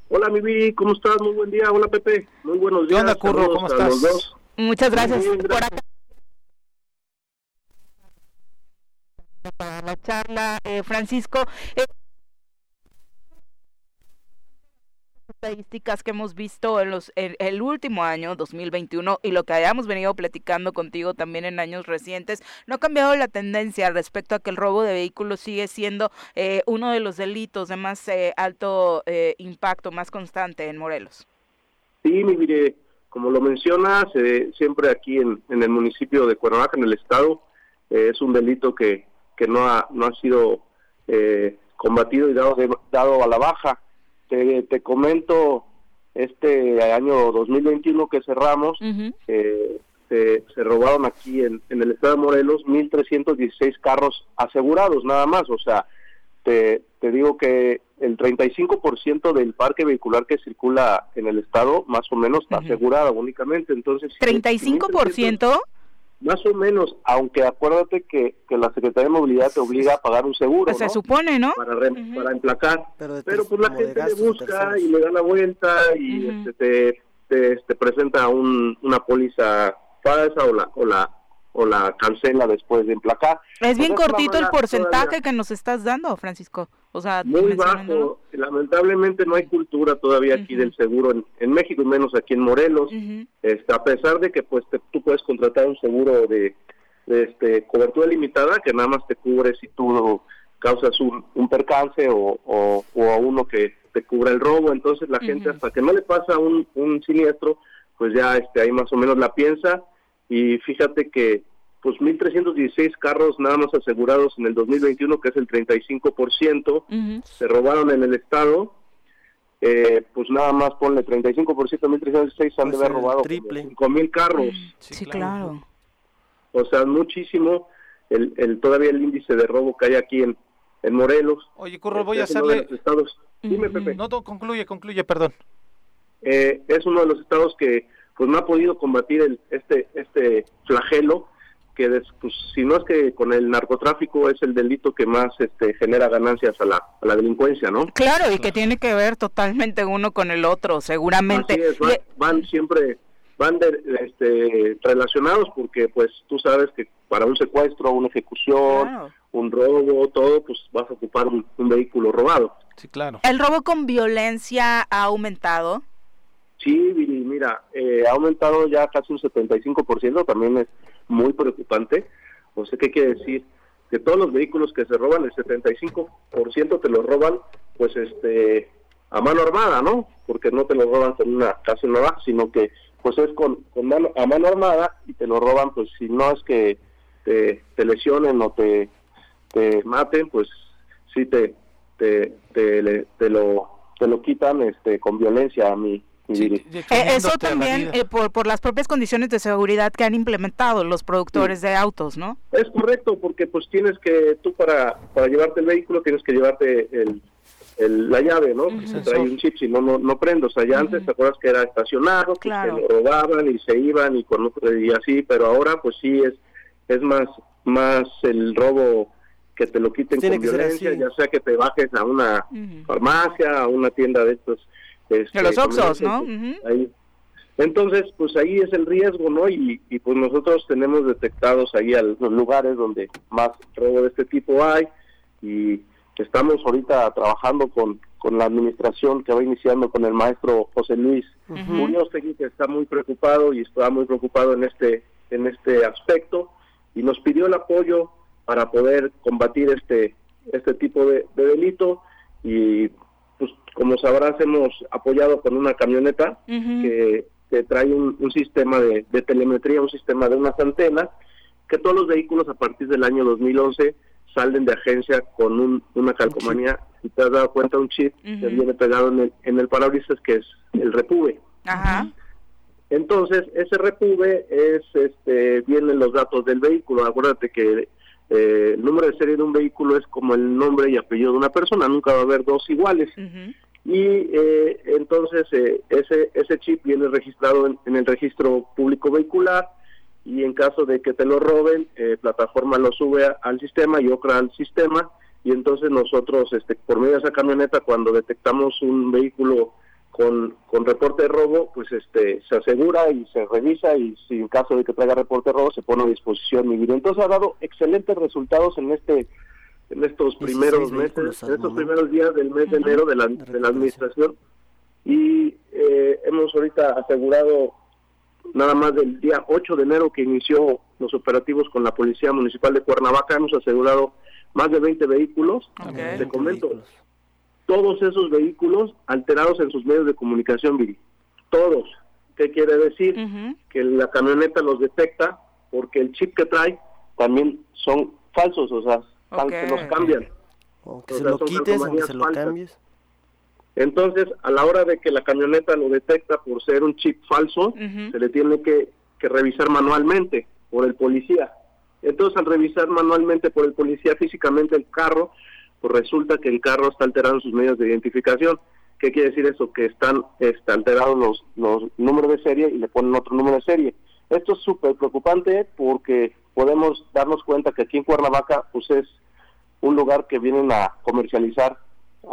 Hola, Vivi, ¿cómo estás? Muy buen día. Hola, Pepe. Muy buenos días. ¿Qué Curro? ¿Cómo estás? Muchas gracias, por acá. Para la charla, eh, Francisco. Eh, estadísticas que hemos visto en los el último año 2021 y lo que hayamos venido platicando contigo también en años recientes no ha cambiado la tendencia respecto a que el robo de vehículos sigue siendo eh, uno de los delitos de más eh, alto eh, impacto más constante en Morelos sí mire como lo mencionas siempre aquí en, en, el municipio de Cuernavaca en el estado es un delito que que no ha no ha sido combatido y dado dado a la baja. Te, comento, este año 2021 que cerramos, eh, se, robaron aquí en, el estado de Morelos 1.316 carros asegurados nada más, o sea, te, te digo que el 35% del parque vehicular que circula en el estado más o menos está asegurado únicamente, entonces... ¿35%? Más o menos, aunque acuérdate que, que la Secretaría de Movilidad te obliga a pagar un seguro. Pues se supone, ¿no? Para, para emplacar. Pero, pues la gente le busca y le da la vuelta y este, te, te, este, presenta un, una póliza falsa o la, o la o la cancela después de emplacar. Es bien cortito el porcentaje que nos estás dando, Francisco. O sea, muy bajo. Lamentablemente no hay cultura todavía aquí del seguro en, México y menos aquí en Morelos. este, a pesar de que pues tú puedes contratar un seguro de, este cobertura limitada que nada más te cubre si tú causas un, un percance o, o, o, uno que te cubra el robo. Entonces la gente hasta que no le pasa un, un siniestro, pues ya este ahí más o menos la piensa y fíjate que pues 1.316 carros nada más asegurados en el 2021, que es el 35%, se robaron en el estado, eh, pues nada más ponle 35%, 1.316 han de haber robado triple. 5.000 carros. Sí, claro. O sea, muchísimo el, el todavía el índice de robo que hay aquí en, en Morelos. Oye, Curro, voy a hacerle... Estados... Dime, Pepe. No, no, concluye, concluye, perdón. Eh, es uno de los estados que pues no ha podido combatir el, este este flagelo que pues, si no es que con el narcotráfico es el delito que más este genera ganancias a la, a la delincuencia, ¿no? Claro, y que tiene que ver totalmente uno con el otro, seguramente. van, siempre van este, relacionados porque pues tú sabes que para un secuestro, una ejecución, un robo, todo, pues vas a ocupar un, un vehículo robado. Sí, claro. ¿El robo con violencia ha aumentado? Sí, mira, eh, ha aumentado ya casi un 75%, también es muy preocupante. O sea, ¿qué quiere decir? Que todos los vehículos que se roban, el 75% te los roban, pues, este, a mano armada, ¿no? Porque no te lo roban con una casi navaja, sino que, pues, es con, con mano, a mano armada y te lo roban, pues, si no es que te, lesionen o te, te maten, pues, sí te, te, te, te lo te lo quitan este con violencia a mi eh, eso también eh, por, por las propias condiciones de seguridad que han implementado los productores de autos, ¿no? Es correcto, porque pues tienes que, tú para, para llevarte el vehículo tienes que llevarte el, la llave, ¿no? Se trae un chip, si no, no, no prendo. O sea, ya antes te acuerdas que era estacionado, que se lo robaban y se iban y, con, y así, pero ahora pues sí es, es más, más el robo que te lo quiten con violencia, ya sea que te bajes a una farmacia, a una tienda de estos este, los Oxos, ¿no? Entonces, pues ahí es el riesgo, ¿no? Y, pues nosotros tenemos detectados ahí a los lugares donde más robo de este tipo hay y estamos ahorita trabajando con, con la administración que va iniciando con el maestro José Luis Muñoz, que está muy preocupado y está muy preocupado en este, en este aspecto y nos pidió el apoyo para poder combatir este, este tipo de delito y pues como sabrás, hemos apoyado con una camioneta que, trae un, sistema de, telemetría, un sistema de unas antenas, que todos los vehículos a partir del año 2011 salen de agencia con una calcomanía, si te has dado cuenta, un chip que viene pegado en el, en el parabrisas, que es el repube. Ajá. Entonces, ese repube es, este, vienen los datos del vehículo. Acuérdate que eh, el número de serie de un vehículo es como el nombre y apellido de una persona, nunca va a haber dos iguales. Y eh, entonces eh, ese, ese chip viene registrado en, el registro público vehicular y en caso de que te lo roben, plataforma lo sube al sistema y otra al sistema y entonces nosotros, este, por medio de esa camioneta, cuando detectamos un vehículo con, con reporte de robo, pues este se asegura y se revisa y si en caso de que traiga reporte de robo se pone a disposición mi vida. Entonces ha dado excelentes resultados en este en estos primeros meses, en estos primeros días del mes de enero de la, de la administración. Y eh, hemos ahorita asegurado nada más del día 8 de enero que inició los operativos con la Policía Municipal de Cuernavaca, hemos asegurado más de 20 vehículos. Te comento, todos esos vehículos alterados en sus medios de comunicación, Viri. Todos. ¿Qué quiere decir? Que la camioneta los detecta porque el chip que trae también son falsos, o sea, se los cambian. O que se lo quites o que se lo cambies. Entonces, a la hora de que la camioneta lo detecta por ser un chip falso, se le tiene que, que revisar manualmente por el policía. Entonces, al revisar manualmente por el policía físicamente el carro, pues resulta que el carro está alterando sus medios de identificación. ¿Qué quiere decir eso? Que están está alterados los, los números de serie y le ponen otro número de serie. Esto es súper preocupante porque podemos darnos cuenta que aquí en Cuernavaca pues es un lugar que vienen a comercializar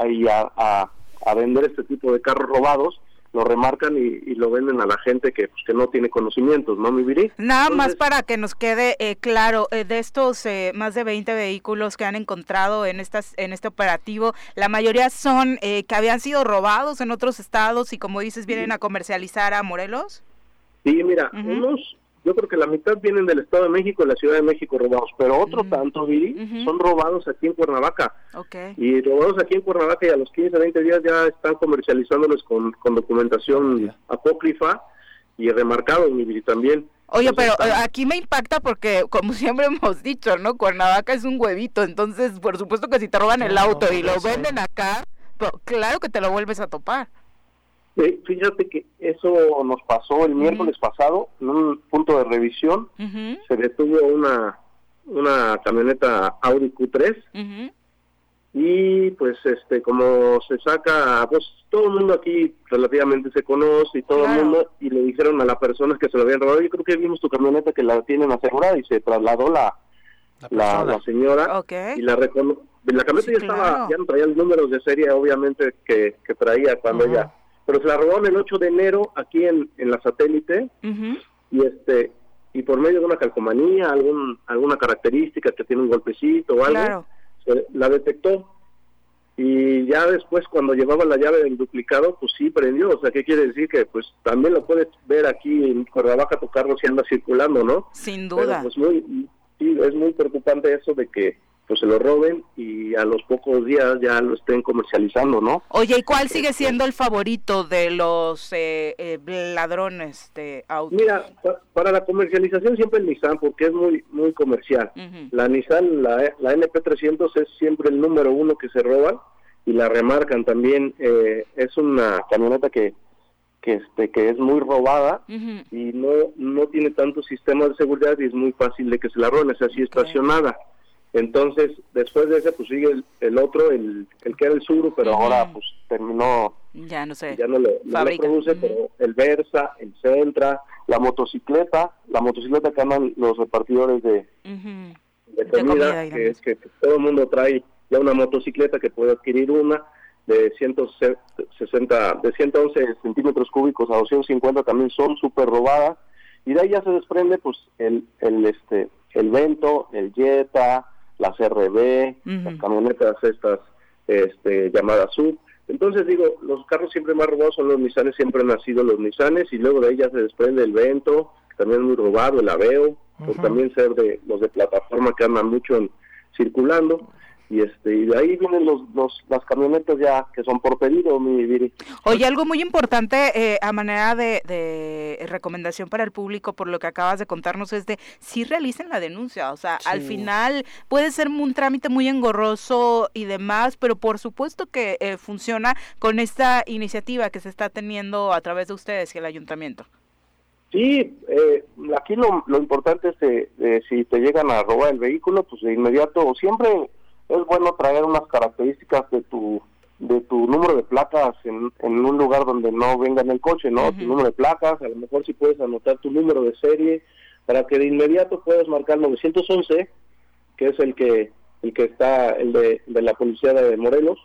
y a, a vender este tipo de carros robados lo remarcan y, lo venden a la gente que, pues, que no tiene conocimientos, ¿no, mi Viri? Nada más para que nos quede eh, claro, eh, de estos eh, más de 20 vehículos que han encontrado en, estas, en este operativo, la mayoría son que habían sido robados en otros estados y como dices, vienen a comercializar a Morelos. Sí, mira, unos yo creo que la mitad vienen del Estado de México y la Ciudad de México robados, pero otro tanto, Viri, son robados aquí en Cuernavaca. Y robados aquí en Cuernavaca y a los 15, 20 días ya están comercializándolos con, con documentación apócrifa y remarcado, Viri, también. Oye, pero eh, aquí me impacta porque, como siempre hemos dicho, ¿no? Cuernavaca es un huevito, entonces, por supuesto que si te roban el auto y lo venden acá, claro que te lo vuelves a topar fíjate que eso nos pasó el miércoles pasado en un punto de revisión. Se detuvo una, una camioneta Audi Q3 y pues este como se saca, pues todo el mundo aquí relativamente se conoce y todo el mundo y le dijeron a la persona que se lo habían robado, yo creo que vimos tu camioneta que la tienen asegurada y se trasladó la la, señora y la la camioneta ya estaba ya no traía los números de serie obviamente que, que traía cuando ella pero se la robaron el 8 de enero aquí en, en la satélite y este y por medio de una calcomanía, algún alguna característica que tiene un golpecito o algo, se, la detectó y ya después cuando llevaba la llave del duplicado, pues sí prendió, o sea, ¿qué quiere decir? Que pues también lo puedes ver aquí en Cuernavaca tocarlo si anda circulando, ¿no? Sin duda. pues muy, sí, es muy preocupante eso de que pues se lo roben y a los pocos días ya lo estén comercializando, ¿no? Oye, ¿y cuál sigue este, siendo el favorito de los eh, eh, ladrones de autos? Mira, para la comercialización siempre el Nissan, porque es muy muy comercial. La Nissan, la, la NP300 es siempre el número uno que se roban y la remarcan también. Eh, es una camioneta que que este que es muy robada y no no tiene tantos sistemas de seguridad y es muy fácil de que se la roben, es así estacionada. Entonces, después de ese, pues sigue el, otro, el, el, que era el Suru, pero ahora pues terminó, ya no sé, ya no lo, produce, pero el Versa, el Centra, la motocicleta, la motocicleta que andan los repartidores de, comida, que es que todo el mundo trae ya una motocicleta que puede adquirir una de 160, de 111 centímetros cúbicos a 250 también son súper robadas. Y de ahí ya se desprende pues el, el este el Vento, el Jetta, las RB, las camionetas estas este, llamadas sub. Entonces digo, los carros siempre más robados son los Nissanes, siempre han sido los Nissanes y luego de ya se desprende el Vento, también muy robado, el Aveo, por también ser de los de plataforma que andan mucho circulando. Y este y de ahí vienen los, los las camionetas ya que son por pedido mi Viri. Oye, algo muy importante eh, a manera de, de, recomendación para el público por lo que acabas de contarnos es de si realicen la denuncia, o sea, al final puede ser un trámite muy engorroso y demás, pero por supuesto que eh, funciona con esta iniciativa que se está teniendo a través de ustedes y el ayuntamiento. Sí, eh, aquí lo, lo importante es que si te llegan a robar el vehículo, pues de inmediato siempre es bueno traer unas características de tu de tu número de placas en, en un lugar donde no venga en el coche, ¿no? Tu número de placas, a lo mejor si puedes anotar tu número de serie para que de inmediato puedas marcar 911, que es el que el que está el de, de la policía de Morelos,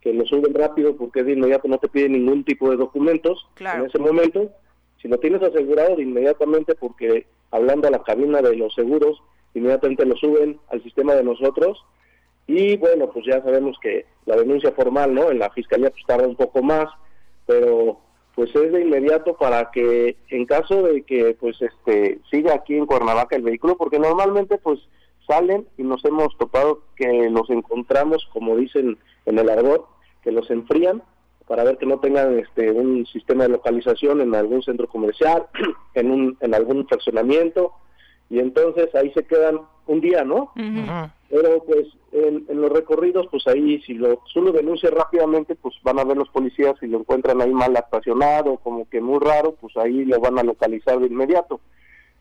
que lo suben rápido porque de inmediato no te piden ningún tipo de documentos en ese momento. Si lo tienes asegurado de inmediatamente porque hablando a la cabina de los seguros, inmediatamente lo suben al sistema de nosotros y bueno, pues ya sabemos que la denuncia formal, ¿no? En la fiscalía pues tarda un poco más, pero pues es de inmediato para que en caso de que pues este siga aquí en Cuernavaca el vehículo, porque normalmente pues salen y nos hemos topado que los encontramos, como dicen en el argot, que los enfrían para ver que no tengan este un sistema de localización en algún centro comercial, en un en algún fraccionamiento y entonces ahí se quedan un día, ¿no? Pero pues en, los recorridos, pues ahí si lo solo denuncia rápidamente, pues van a ver los policías si lo encuentran ahí mal estacionado, como que muy raro, pues ahí lo van a localizar de inmediato.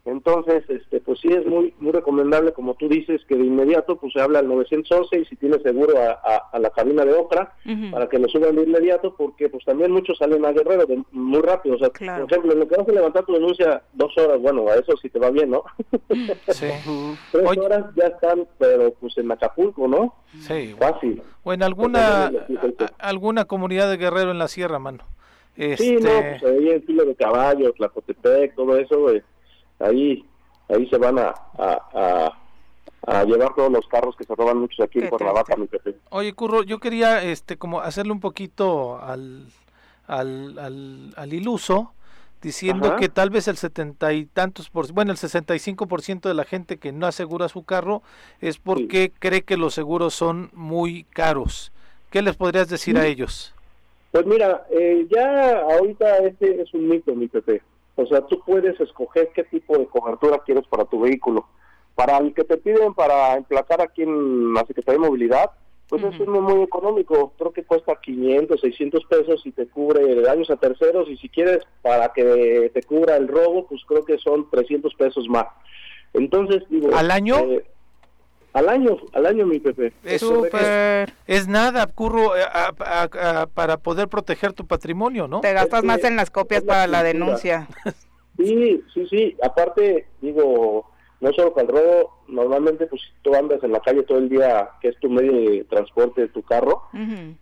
Entonces, este, pues sí es muy muy recomendable, como tú dices, que de inmediato pues se habla al 911 y si tiene seguro a, la cabina de Ocra para que lo suban de inmediato, porque pues también muchos salen a Guerrero muy rápido. O sea, por ejemplo, en lo que vas a levantar tu denuncia dos horas, bueno, a eso sí te va bien, ¿no? Sí. Tres horas ya están, pero pues en Acapulco, ¿no? Sí. Fácil. O en alguna, alguna comunidad de Guerrero en la sierra, mano. Sí, no, este pues ahí en Filo de Caballos, Tlacotepec, todo eso, güey ahí ahí se van a, a, a, llevar todos los carros que se roban muchos aquí en Cuernavaca, mi Pepe. Oye, Curro, yo quería este como hacerle un poquito al, al, al, al iluso, diciendo que tal vez el setenta y tantos por bueno el 65 por ciento de la gente que no asegura su carro es porque cree que los seguros son muy caros. Qué les podrías decir a ellos pues mira eh, ya ahorita este es un mito mi Pepe o sea, tú puedes escoger qué tipo de cobertura quieres para tu vehículo. Para el que te piden para emplacar aquí en la Secretaría de Movilidad, pues es muy, económico. Creo que cuesta 500, 600 pesos y te cubre daños a terceros. Y si quieres para que te cubra el robo, pues creo que son 300 pesos más. Entonces, digo. ¿Al año? Eh, al año, al año, mi Pepe. Es Es nada, curro, eh, para poder proteger tu patrimonio, ¿no? Te gastas más en las copias para la denuncia. Sí, sí, sí. Aparte, digo, no solo con el robo, normalmente, pues si tú andas en la calle todo el día, que es tu medio de transporte de tu carro,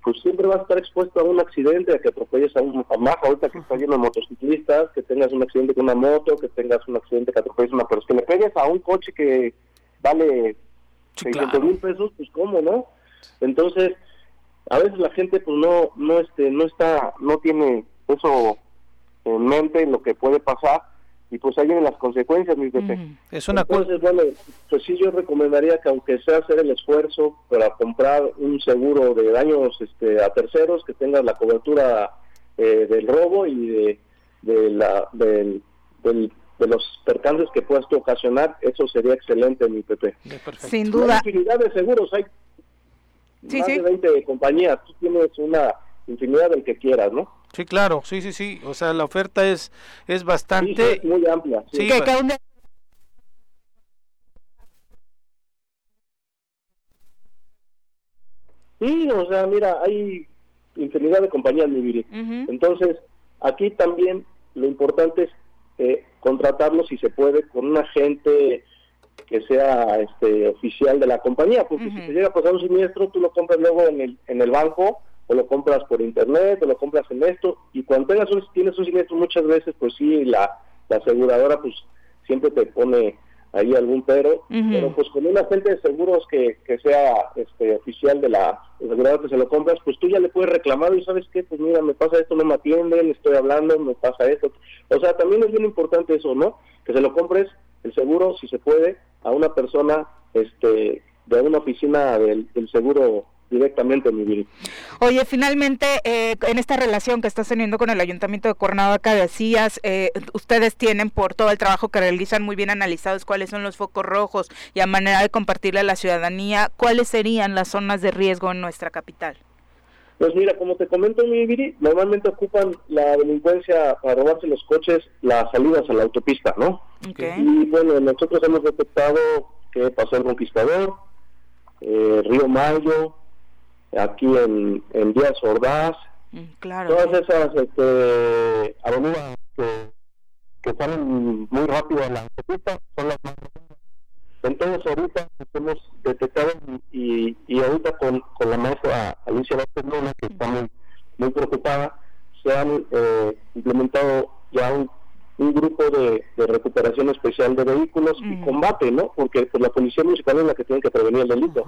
pues siempre vas a estar expuesto a un accidente, a que atropelles a un más ahorita que está lleno de motociclistas, que tengas un accidente con una moto, que tengas un accidente que atropelles a una persona, que le pegues a un coche que vale 600 mil pesos, pues cómo, ¿no? Entonces, a veces la gente pues no, no, este, no está, no tiene eso en mente en lo que puede pasar y pues ahí vienen las consecuencias, mi Es una Entonces, bueno, pues sí yo recomendaría que aunque sea hacer el esfuerzo para comprar un seguro de daños este, a terceros, que tenga la cobertura eh, del robo y de, de la, del, del de los percances que puedas tú ocasionar, eso sería excelente, mi Pepe. Sin duda. Hay infinidad de seguros, hay más de 20 compañías, tú tienes una infinidad del que quieras, ¿no? Sí, claro, sí, sí, sí, o sea, la oferta es es bastante... muy amplia. Sí, Sí, o sea, mira, hay infinidad de compañías, mi Viri. Entonces, aquí también lo importante es eh, contratarlo si se puede con un agente que sea este oficial de la compañía, porque si te llega a pasar un siniestro, tú lo compras luego en el, en el banco o lo compras por internet o lo compras en esto y cuando tengas un, tienes un siniestro muchas veces pues sí la, la aseguradora pues siempre te pone ahí algún pero, pero pues con un agente de seguros que, que sea este oficial de la aseguradora que se lo compras, pues tú ya le puedes reclamar y sabes qué, pues mira, me pasa esto, no me atienden, estoy hablando, me pasa esto. O sea, también es bien importante eso, ¿no? Que se lo compres el seguro, si se puede, a una persona este de una oficina del, seguro directamente mi vida. Oye, finalmente, eh, en esta relación que estás teniendo con el Ayuntamiento de Cuernavaca, decías, eh, ustedes tienen por todo el trabajo que realizan muy bien analizados cuáles son los focos rojos y a manera de compartirle a la ciudadanía, ¿cuáles serían las zonas de riesgo en nuestra capital? Pues mira, como te comento, mi Viri, normalmente ocupan la delincuencia para robarse los coches las salidas a la autopista, ¿no? Y bueno, nosotros hemos detectado que pasó el Conquistador, eh, Río Mayo, aquí en, en Díaz Ordaz, mm, claro, todas esas este, avenidas que, que salen muy rápido a la autopista son las más entonces ahorita hemos detectado y, y ahorita con, con la maestra Alicia Vázquez Luna, que está muy, muy preocupada, se han eh, implementado ya un, un grupo de, de, recuperación especial de vehículos y combate, ¿no? Porque pues, la policía municipal es la que tiene que prevenir el delito,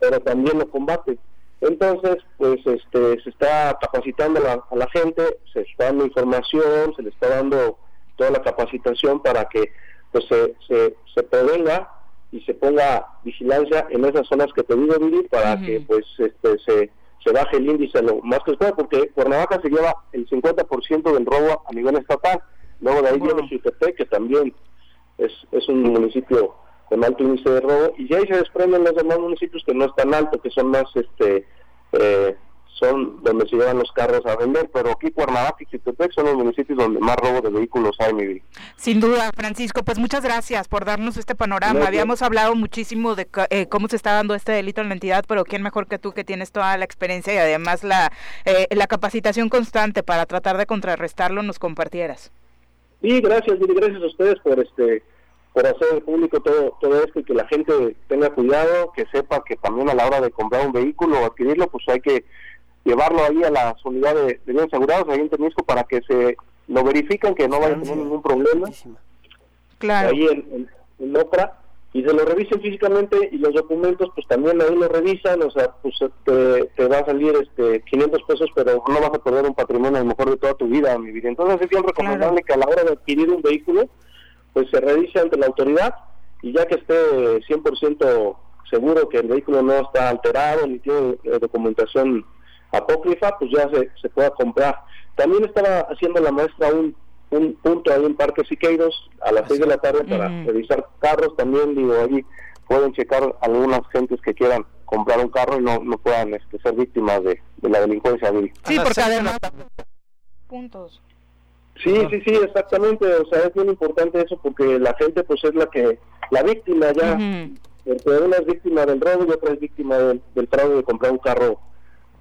pero también lo combate. Entonces, pues este, se está capacitando a la, a la gente, se está dando información, se le está dando toda la capacitación para que pues se, se, se prevenga y se ponga vigilancia en esas zonas que te digo vivir para que pues este se, se baje el índice lo más que se pueda porque Cuernavaca se lleva el 50% del robo a nivel estatal. Luego de ahí viene Chipetec que también es, es un municipio con alto índice de robo y ya ahí se desprenden los demás municipios que no están alto que son más este eh, son donde se llevan los carros a vender, pero aquí Cuernavaca y Chitepec son los municipios donde más robo de vehículos hay, mi vida. Sin duda, Francisco, pues muchas gracias por darnos este panorama. Habíamos hablado muchísimo de eh, cómo se está dando este delito en la entidad, pero quién mejor que tú que tienes toda la experiencia y además la, eh, la capacitación constante para tratar de contrarrestarlo, nos compartieras. Sí, gracias, gracias a ustedes por este por hacer público todo, todo esto y que la gente tenga cuidado, que sepa que también a la hora de comprar un vehículo o adquirirlo, pues hay que llevarlo ahí a las unidades de bien asegurados ahí en Temisco para que se lo verifiquen que no vaya a tener ningún problema. Claro. ahí en, en, y se lo revisen físicamente y los documentos pues también ahí lo revisan o sea pues te, te va a salir este 500 pesos pero no vas a perder un patrimonio a lo mejor de toda tu vida mi vida. Entonces es bien recomendable que a la hora de adquirir un vehículo pues se revise ante la autoridad y ya que esté 100% seguro que el vehículo no está alterado ni tiene eh, documentación apócrifa, pues ya se, se pueda comprar. También estaba haciendo la maestra un, un punto ahí en Parque Siqueiros a las 6 de la tarde para revisar carros. También, digo, ahí pueden checar algunas gentes que quieran comprar un carro y no, no puedan este, ser víctimas de, la delincuencia. Sí, porque además... Puntos. Sí, sí, sí, exactamente. O sea, es muy importante eso porque la gente, pues, es la que, la víctima ya, una es víctima del robo y otra es víctima del, del fraude de comprar un carro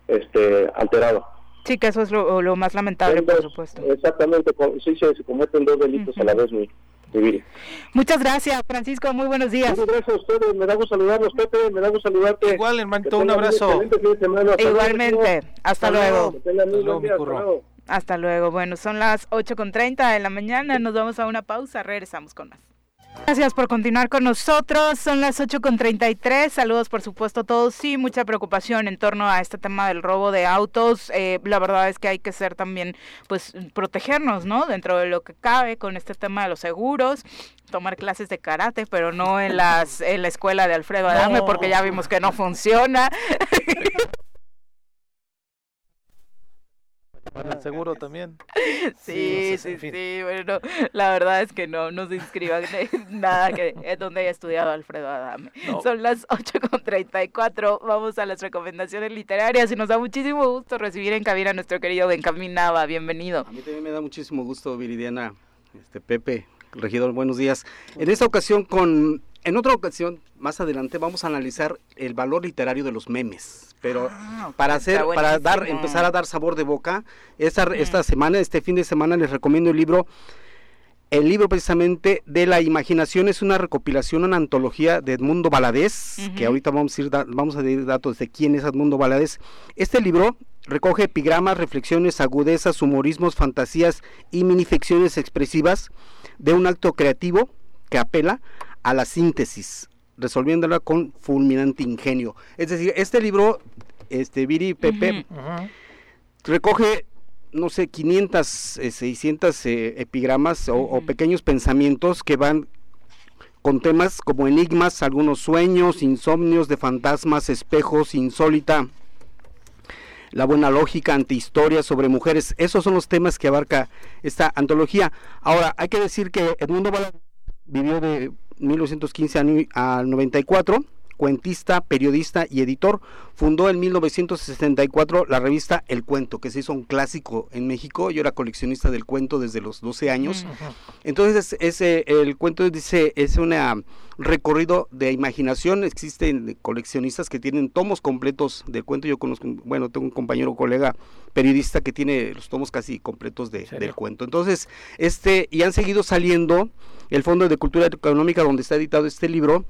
este alterado. Sí, que eso es lo, más lamentable, por supuesto. Exactamente, sí se, cometen dos delitos a la vez, mi, Muchas gracias, Francisco, muy buenos días. Muchas gracias a ustedes, me da gusto saludarlos, Pepe, me da gusto saludarte. Igual, hermanito, un abrazo. Igualmente, hasta, luego. Hasta luego. Hasta luego. Bueno, son las 8.30 de la mañana, nos vamos a una pausa, regresamos con más. Gracias por continuar con nosotros. Son las 8.33. Saludos, por supuesto, a todos. Sí, mucha preocupación en torno a este tema del robo de autos. Eh, la verdad es que hay que ser también, pues, protegernos, ¿no? Dentro de lo que cabe con este tema de los seguros tomar clases de karate, pero no en las en la escuela de Alfredo Adame, porque ya vimos que no funciona. el seguro también. Sí, sí, sí, bueno, la verdad es que no, no se inscriban en nada que es donde haya estudiado Alfredo Adame. Son las 8.34, vamos a las recomendaciones literarias y nos da muchísimo gusto recibir en cabina a nuestro querido Benjamín Nava, bienvenido. A mí también me da muchísimo gusto, Viridiana, este Pepe, regidor, buenos días. En esta ocasión con en otra ocasión, más adelante, vamos a analizar el valor literario de los memes. Pero ah, para hacer, para dar, empezar a dar sabor de boca, esta, esta semana, este fin de semana, les recomiendo el libro. El libro precisamente de la imaginación es una recopilación, una antología de Edmundo Valadez, que ahorita vamos a ir vamos a dar datos de quién es Edmundo Valadez. Este libro recoge epigramas, reflexiones, agudezas, humorismos, fantasías y minificciones expresivas de un acto creativo que apela a la síntesis, resolviéndola con fulminante ingenio. Es decir, este libro, este Viri Pepe, recoge no sé, 500, 600 eh, epigramas o, pequeños pensamientos que van con temas como enigmas, algunos sueños, insomnios de fantasmas, espejos, insólita, la buena lógica, antihistoria sobre mujeres. Esos son los temas que abarca esta antología. Ahora, hay que decir que Edmundo vivió de 1915 al 94 cuentista, periodista y editor. Fundó en 1964 la revista El Cuento, que se hizo un clásico en México. Yo era coleccionista del cuento desde los 12 años. Entonces, ese, el cuento dice, es un recorrido de imaginación. Existen coleccionistas que tienen tomos completos del cuento. Yo conozco, bueno, tengo un compañero, colega periodista que tiene los tomos casi completos de, del cuento. Entonces, este, y han seguido saliendo el Fondo de Cultura Económica, donde está editado este libro,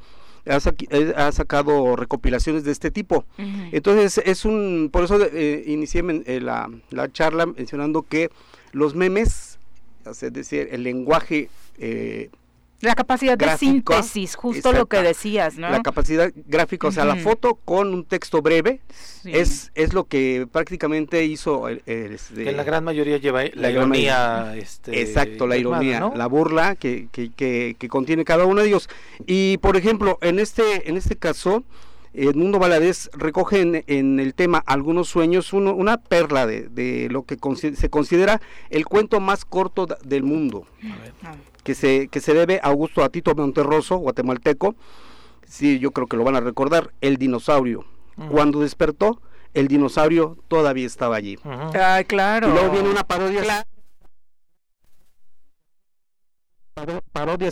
eh, ha, sacado recopilaciones de este tipo. Entonces, es un, por eso eh, inicié eh, la, la, charla mencionando que los memes, es decir, el lenguaje eh, la capacidad de síntesis, justo lo que decías, ¿no? La capacidad gráfica, o sea, la foto con un texto breve es, es lo que prácticamente hizo... El, este, que la gran mayoría lleva la, ironía. Este, exacto, la ironía, la burla que, que, que, contiene cada uno de ellos. Y, por ejemplo, en este, en este caso... Edmundo Valadez recoge en, el tema Algunos sueños una perla de, de lo que se considera el cuento más corto del mundo. A ver que se, que se debe a Augusto Atito Monterroso, guatemalteco, sí, yo creo que lo van a recordar, el dinosaurio. Cuando despertó, el dinosaurio todavía estaba allí. Ah, claro. Y luego viene una parodia. parodia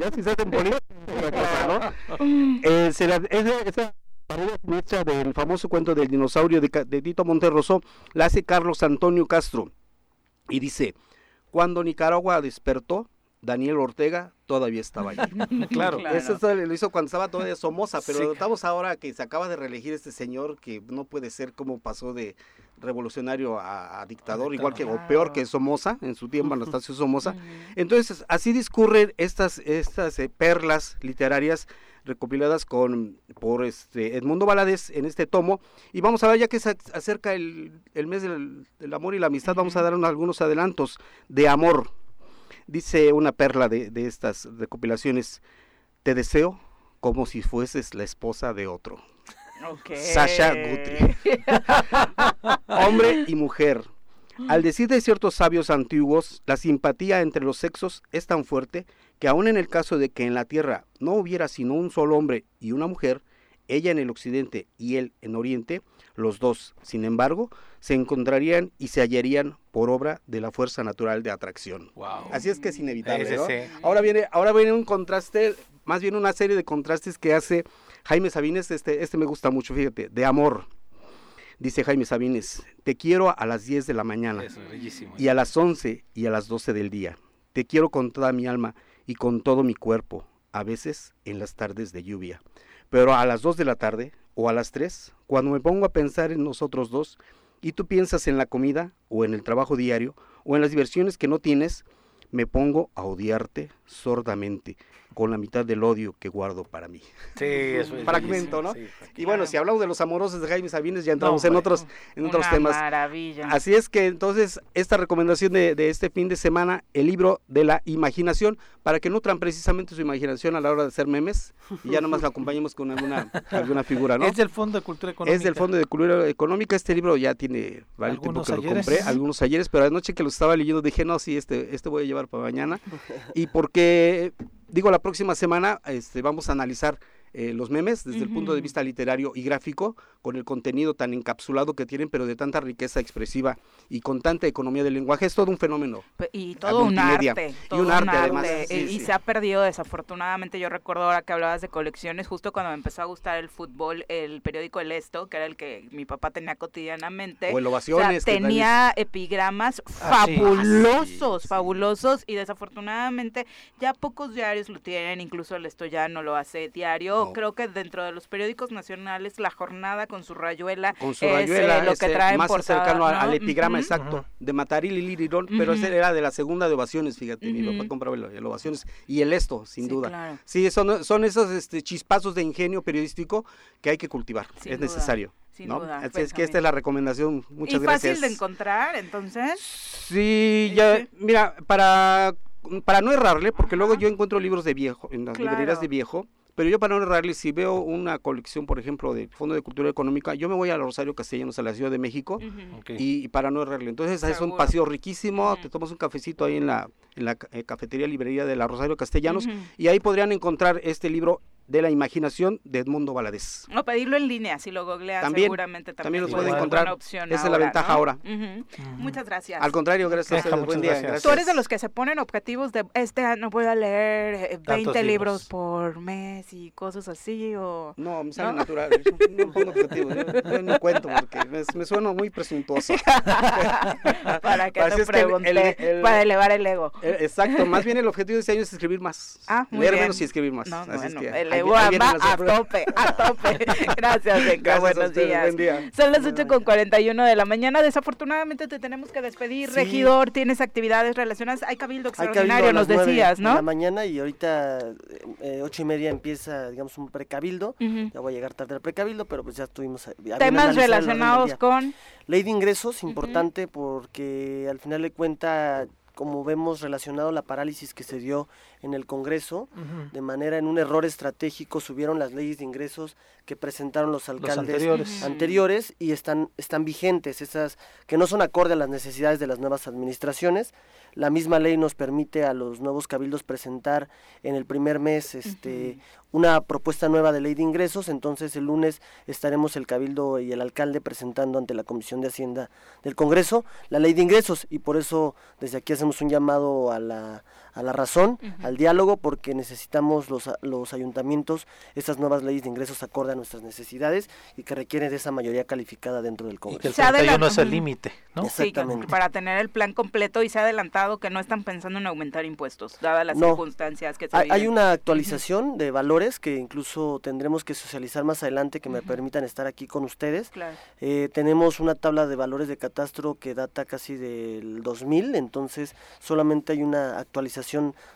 ya si se hacen eh, esa parodia del famoso cuento del dinosaurio de, de Tito Monterroso la hace Carlos Antonio Castro. Y dice, cuando Nicaragua despertó, Daniel Ortega todavía estaba allí. claro, eso lo hizo cuando estaba todavía Somoza, pero notamos ahora que se acaba de reelegir este señor que no puede ser como pasó de revolucionario a, dictador, igual que, o peor que Somoza, en su tiempo Anastasio Somoza. Entonces, así discurren estas, estas eh, perlas literarias recopiladas con por este Edmundo Valadez en este tomo. Y vamos a ver ya que se acerca el, mes del, amor y la amistad vamos a dar algunos adelantos de amor Dice una perla de, estas recopilaciones, te deseo como si fueses la esposa de otro. Sasha Guthrie. Hombre y mujer. Al decir de ciertos sabios antiguos, la simpatía entre los sexos es tan fuerte que aun en el caso de que en la tierra no hubiera sino un solo hombre y una mujer, ella en el occidente y él en oriente, los dos, sin embargo, se encontrarían y se hallarían por obra de la fuerza natural de atracción. Así es que es inevitable. Ahora viene, ahora viene un contraste, más bien una serie de contrastes que hace Jaime Sabines, este, este me gusta mucho, fíjate, de amor. Dice Jaime Sabines, te quiero a las 10 de la mañana y a las 11 y a las 12 del día. Te quiero con toda mi alma y con todo mi cuerpo, a veces en las tardes de lluvia. Pero a las 2 de la tarde o a las 3, cuando me pongo a pensar en nosotros dos, y tú piensas en la comida o en el trabajo diario o en las diversiones que no tienes, me pongo a odiarte sordamente con la mitad del odio que guardo para mí. Sí, eso es Fragmento, ¿no? y bueno, si hablamos de los amorosos de Jaime Sabines, ya entramos en otros, en otros temas. Maravilla. Así es que entonces, esta recomendación de, de, este fin de semana, el libro de la imaginación, para que nutran precisamente su imaginación a la hora de hacer memes, y ya nomás la acompañemos con alguna, alguna figura, ¿no? Es del Fondo de Cultura Económica. Es del Fondo de Cultura Económica, este libro ya tiene varios tiempo que lo compré, algunos ayeres, pero anoche que lo estaba leyendo dije, no, sí, este, este voy a llevar para mañana, y porque digo, la próxima semana este, vamos a analizar eh, los memes desde el punto de vista literario y gráfico, con el contenido tan encapsulado que tienen, pero de tanta riqueza expresiva y con tanta economía del lenguaje. Es todo un fenómeno. Y todo un arte. y un, arte, además. y se ha perdido desafortunadamente. Yo recuerdo ahora que hablabas de colecciones, justo cuando me empezó a gustar el fútbol, el periódico El Esto, que era el que mi papá tenía cotidianamente. O el Ovaciones. tenía epigramas ah, fabulosos, fabulosos, y desafortunadamente ya pocos diarios lo tienen, incluso el Esto ya no lo hace diario hecho, creo que dentro de los periódicos nacionales, la jornada con su rayuela, con su rayuela es, lo que trae más cercano al epigrama exacto de Mataril y Lirirón, pero ese era de la segunda de ovaciones, fíjate, mi papá compraba el ovaciones y el esto, sin duda. Sí, son, son esos este, chispazos de ingenio periodístico que hay que cultivar, es necesario. Así es que esta es la recomendación. Muchas gracias. ¿Y fácil de encontrar, entonces? Sí, ya, mira, para, para no errarle, porque luego yo encuentro libros de viejo, en las librerías de viejo, pero yo para no errarle, si veo una colección, por ejemplo, de Fondo de Cultura Económica, yo me voy a Rosario Castellanos, a la Ciudad de México, y, para no errarle. Entonces es un paseo riquísimo, te tomas un cafecito ahí en la, en la eh, cafetería librería de la Rosario Castellanos, y ahí podrían encontrar este libro de la imaginación de Edmundo Valadez. O pedirlo en línea, si lo googleas también, seguramente también, también lo puede encontrar. Esa es la ventaja ahora. Muchas gracias. Al contrario, gracias a Buen día. Gracias. Tú eres de los que se ponen objetivos de este año voy a leer 20 eh, libros. por mes y cosas así o No, me sale natural. no pongo objetivos, yo, no cuento porque me, suena muy presuntuoso. para que te pregunte, para elevar el ego. Exacto, más bien el objetivo de este año es escribir más. Ah, muy leer menos y escribir más. No, así es que, a tope, a tope. Gracias, Buenos días. Son las 8 con 41 de la mañana. Desafortunadamente te tenemos que despedir. Regidor, tienes actividades relacionadas. Hay cabildo extraordinario, nos decías, ¿no? En la mañana y ahorita eh, ocho y media empieza, digamos, un precabildo. Ya voy a llegar tarde al precabildo, pero pues ya estuvimos. Temas relacionados con. Ley de ingresos, importante porque al final de cuenta como vemos relacionado la parálisis que se dio en el Congreso, de manera en un error estratégico subieron las leyes de ingresos que presentaron los alcaldes anteriores. y están, están vigentes, esas que no son acorde a las necesidades de las nuevas administraciones. La misma ley nos permite a los nuevos cabildos presentar en el primer mes este, una propuesta nueva de ley de ingresos, entonces el lunes estaremos el cabildo y el alcalde presentando ante la Comisión de Hacienda del Congreso la ley de ingresos. Y por eso desde aquí hacemos un llamado a la, a la razón, al diálogo, porque necesitamos los, los ayuntamientos estas nuevas leyes de ingresos acorde a nuestras necesidades y que requieren de esa mayoría calificada dentro del Congreso. Y que el 31 es el límite, ¿no? Exactamente. para tener el plan completo y se ha adelantado que no están pensando en aumentar impuestos, dadas las circunstancias que se hay, hay una actualización de valores que incluso tendremos que socializar más adelante que me permitan estar aquí con ustedes. Eh, tenemos una tabla de valores de catastro que data casi del 2000, entonces solamente hay una actualización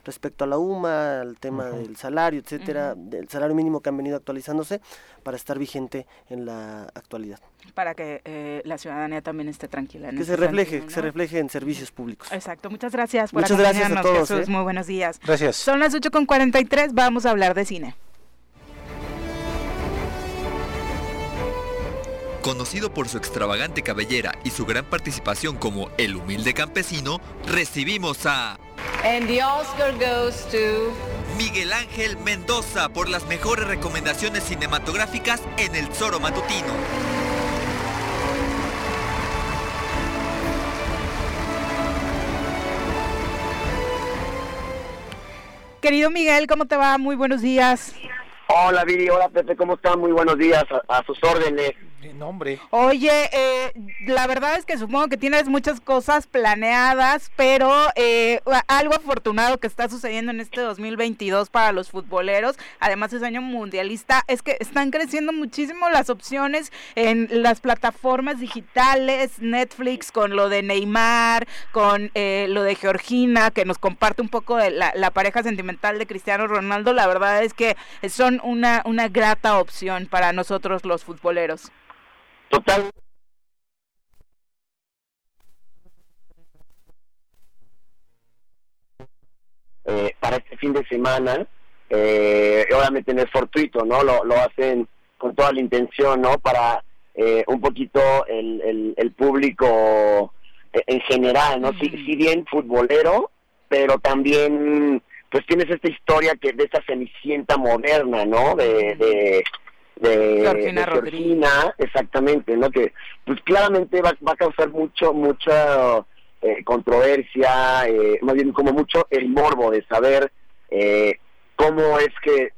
respecto a la UMA, al tema del salario, etcétera, del salario mínimo que han venido actualizándose para estar vigente en la actualidad. Para que eh, la ciudadanía también esté tranquila. que se refleje, que se refleje en servicios públicos. Exacto. Muchas gracias por Muchas gracias a todos. Jesús. ¿eh? Muy buenos días. Gracias. Son las 8.43, vamos a hablar de cine. Conocido por su extravagante cabellera y su gran participación como el humilde campesino, recibimos a... And the Oscar goes to... Miguel Ángel Mendoza por las mejores recomendaciones cinematográficas en El Zoro Matutino. Querido Miguel, ¿cómo te va? Muy buenos días. Hola Viri, hola Pepe, ¿cómo están? Muy buenos días, a sus órdenes. Nombre. Oye, eh, la verdad es que supongo que tienes muchas cosas planeadas, pero eh, algo afortunado que está sucediendo en este 2022 para los futboleros, además es año mundialista, es que están creciendo muchísimo las opciones en las plataformas digitales, Netflix con lo de Neymar, con eh, lo de Georgina, que nos comparte un poco de la, la, pareja sentimental de Cristiano Ronaldo, la verdad es que son una, una grata opción para nosotros los futboleros. Total. Eh, para este fin de semana, eh, obviamente no es fortuito, ¿no? Lo, lo hacen con toda la intención, ¿no? Para eh, un poquito el, el, público en general, ¿no? si, si, bien futbolero, pero también, pues tienes esta historia que de esta cenicienta moderna, ¿no? de de Georgina, exactamente, ¿no? Que pues claramente va, va a causar mucho, mucha eh, controversia, eh, más bien como mucho el morbo de saber eh, cómo es que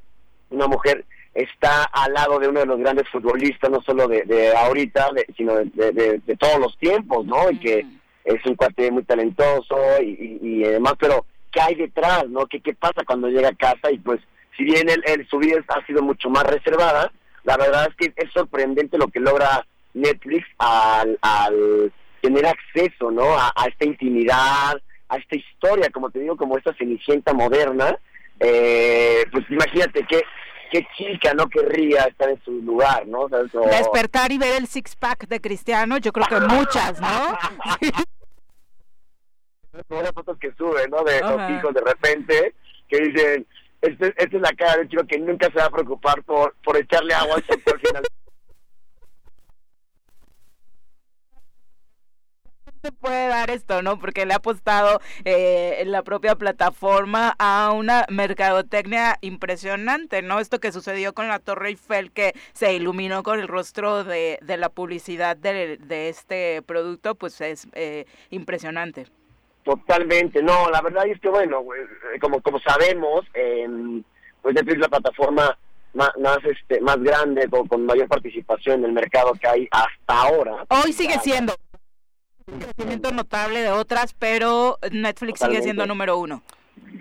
una mujer está al lado de uno de los grandes futbolistas, no solo de, ahorita, sino de, de, todos los tiempos, ¿no? Y que es un cuate muy talentoso y, y, y, demás, pero ¿qué hay detrás, no? ¿Qué, ¿Qué pasa cuando llega a casa y pues si bien el, su vida ha sido mucho más reservada, la verdad es que es sorprendente lo que logra Netflix al, al tener acceso, ¿no? A, esta intimidad, a esta historia, como te digo, como esta cenicienta moderna. Eh, pues imagínate qué, qué chica no querría estar en su lugar, ¿no? Despertar y ver el six pack de Cristiano, yo creo que muchas, ¿no? Las fotos que sube, ¿no? De los hijos de repente, que dicen, este, esta es la cara de un chico que nunca se va a preocupar por, por echarle agua al final. se puede dar esto, ¿no? Porque le ha apostado eh, en la propia plataforma a una mercadotecnia impresionante, ¿no? Esto que sucedió con la Torre Eiffel, que se iluminó con el rostro de, de la publicidad de, de, este producto, pues es eh, impresionante. Totalmente, no, la verdad es que bueno, eh, como como sabemos, pues Netflix es la plataforma más, este más grande con, con, mayor participación en el mercado que hay hasta ahora. Hoy sigue siendo un crecimiento notable de otras, pero Netflix sigue siendo número uno.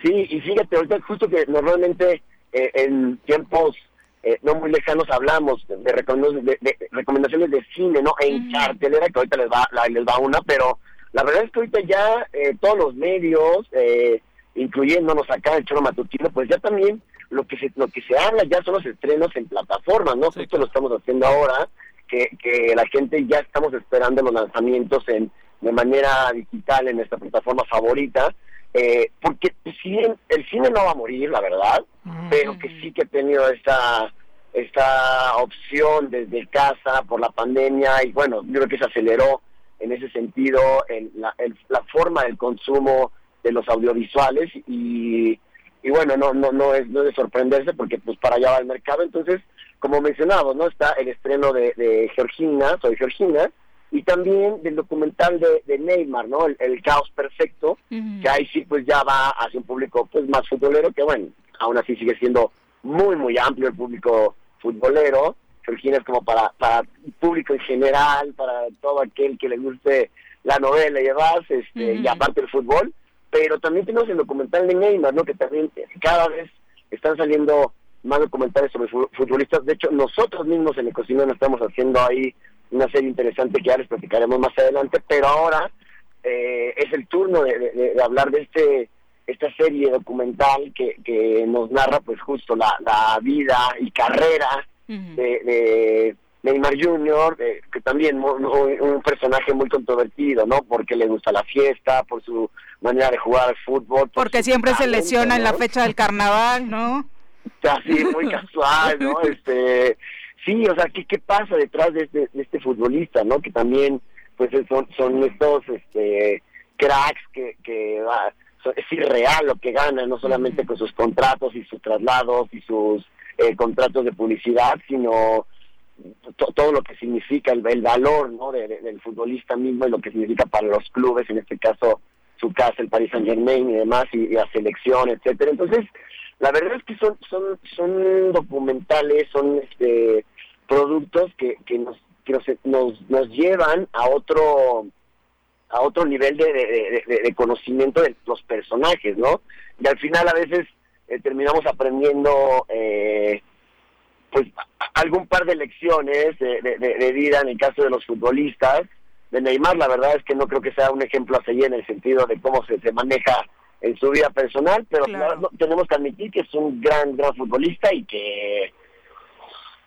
Sí, y fíjate, ahorita justo que normalmente eh, en tiempos eh, no muy lejanos hablamos de, de, recomendaciones de cine, ¿no? En cartelera, que ahorita les va, les va una, pero la verdad es que ahorita ya eh, todos los medios, eh, incluyéndonos acá el Choro Matutino, pues ya también lo que se lo que se habla ya son los estrenos en plataformas, ¿no? Justo lo estamos haciendo ahora, que, que la gente ya estamos esperando los lanzamientos en de manera digital en nuestra plataforma favorita, eh, porque si bien el cine no va a morir, la verdad, pero que sí que ha tenido esta esta opción desde casa por la pandemia y bueno, yo creo que se aceleró en ese sentido en la, la forma del consumo de los audiovisuales y, y bueno, no, no, no, es, no de sorprenderse porque pues para allá va el mercado. Entonces, como mencionamos, ¿no? Está el estreno de, de Georgina, soy Georgina, y también del documental de, de Neymar, ¿no? El, caos perfecto, que ahí sí pues ya va hacia un público pues más futbolero, que bueno, aún así sigue siendo muy, muy amplio el público futbolero, Georgina es como para, para el público en general, para todo aquel que le guste la novela y demás, este, y aparte el fútbol, pero también tenemos el documental de Neymar, ¿no? Que también cada vez están saliendo más documentales sobre futbolistas. De hecho, nosotros mismos en Ecocino estamos haciendo ahí una serie interesante que ya les platicaremos más adelante, pero ahora eh, es el turno de, hablar de este esta serie documental que, que nos narra pues justo la, la vida y carrera de, Neymar Jr., que también un, un, personaje muy controvertido, ¿no? Porque le gusta la fiesta, por su manera de jugar al fútbol. Porque siempre se lesiona en la fecha del carnaval, ¿no? Así, muy casual, ¿no? Este, sí, o sea, ¿qué, qué pasa detrás de este, de este futbolista, ¿no? Que también, pues, son, son estos este, cracks que, que es irreal lo que ganan, no solamente con sus contratos y sus traslados y sus eh, contratos de publicidad, sino todo lo que significa el, valor ¿no? del futbolista mismo y lo que significa para los clubes, en este caso su casa, el Paris Saint Germain y demás, y, la selección, etcétera. Entonces, la verdad es que son son son documentales, son este productos que, que nos que nos, nos, llevan a otro a otro nivel de, de, conocimiento de los personajes, ¿no? Y al final a veces eh, terminamos aprendiendo eh, pues algún par de lecciones de, vida en el caso de los futbolistas. De Neymar, la verdad es que no creo que sea un ejemplo a seguir en el sentido de cómo se, se maneja en su vida personal, pero tenemos que admitir que es un gran, gran futbolista y que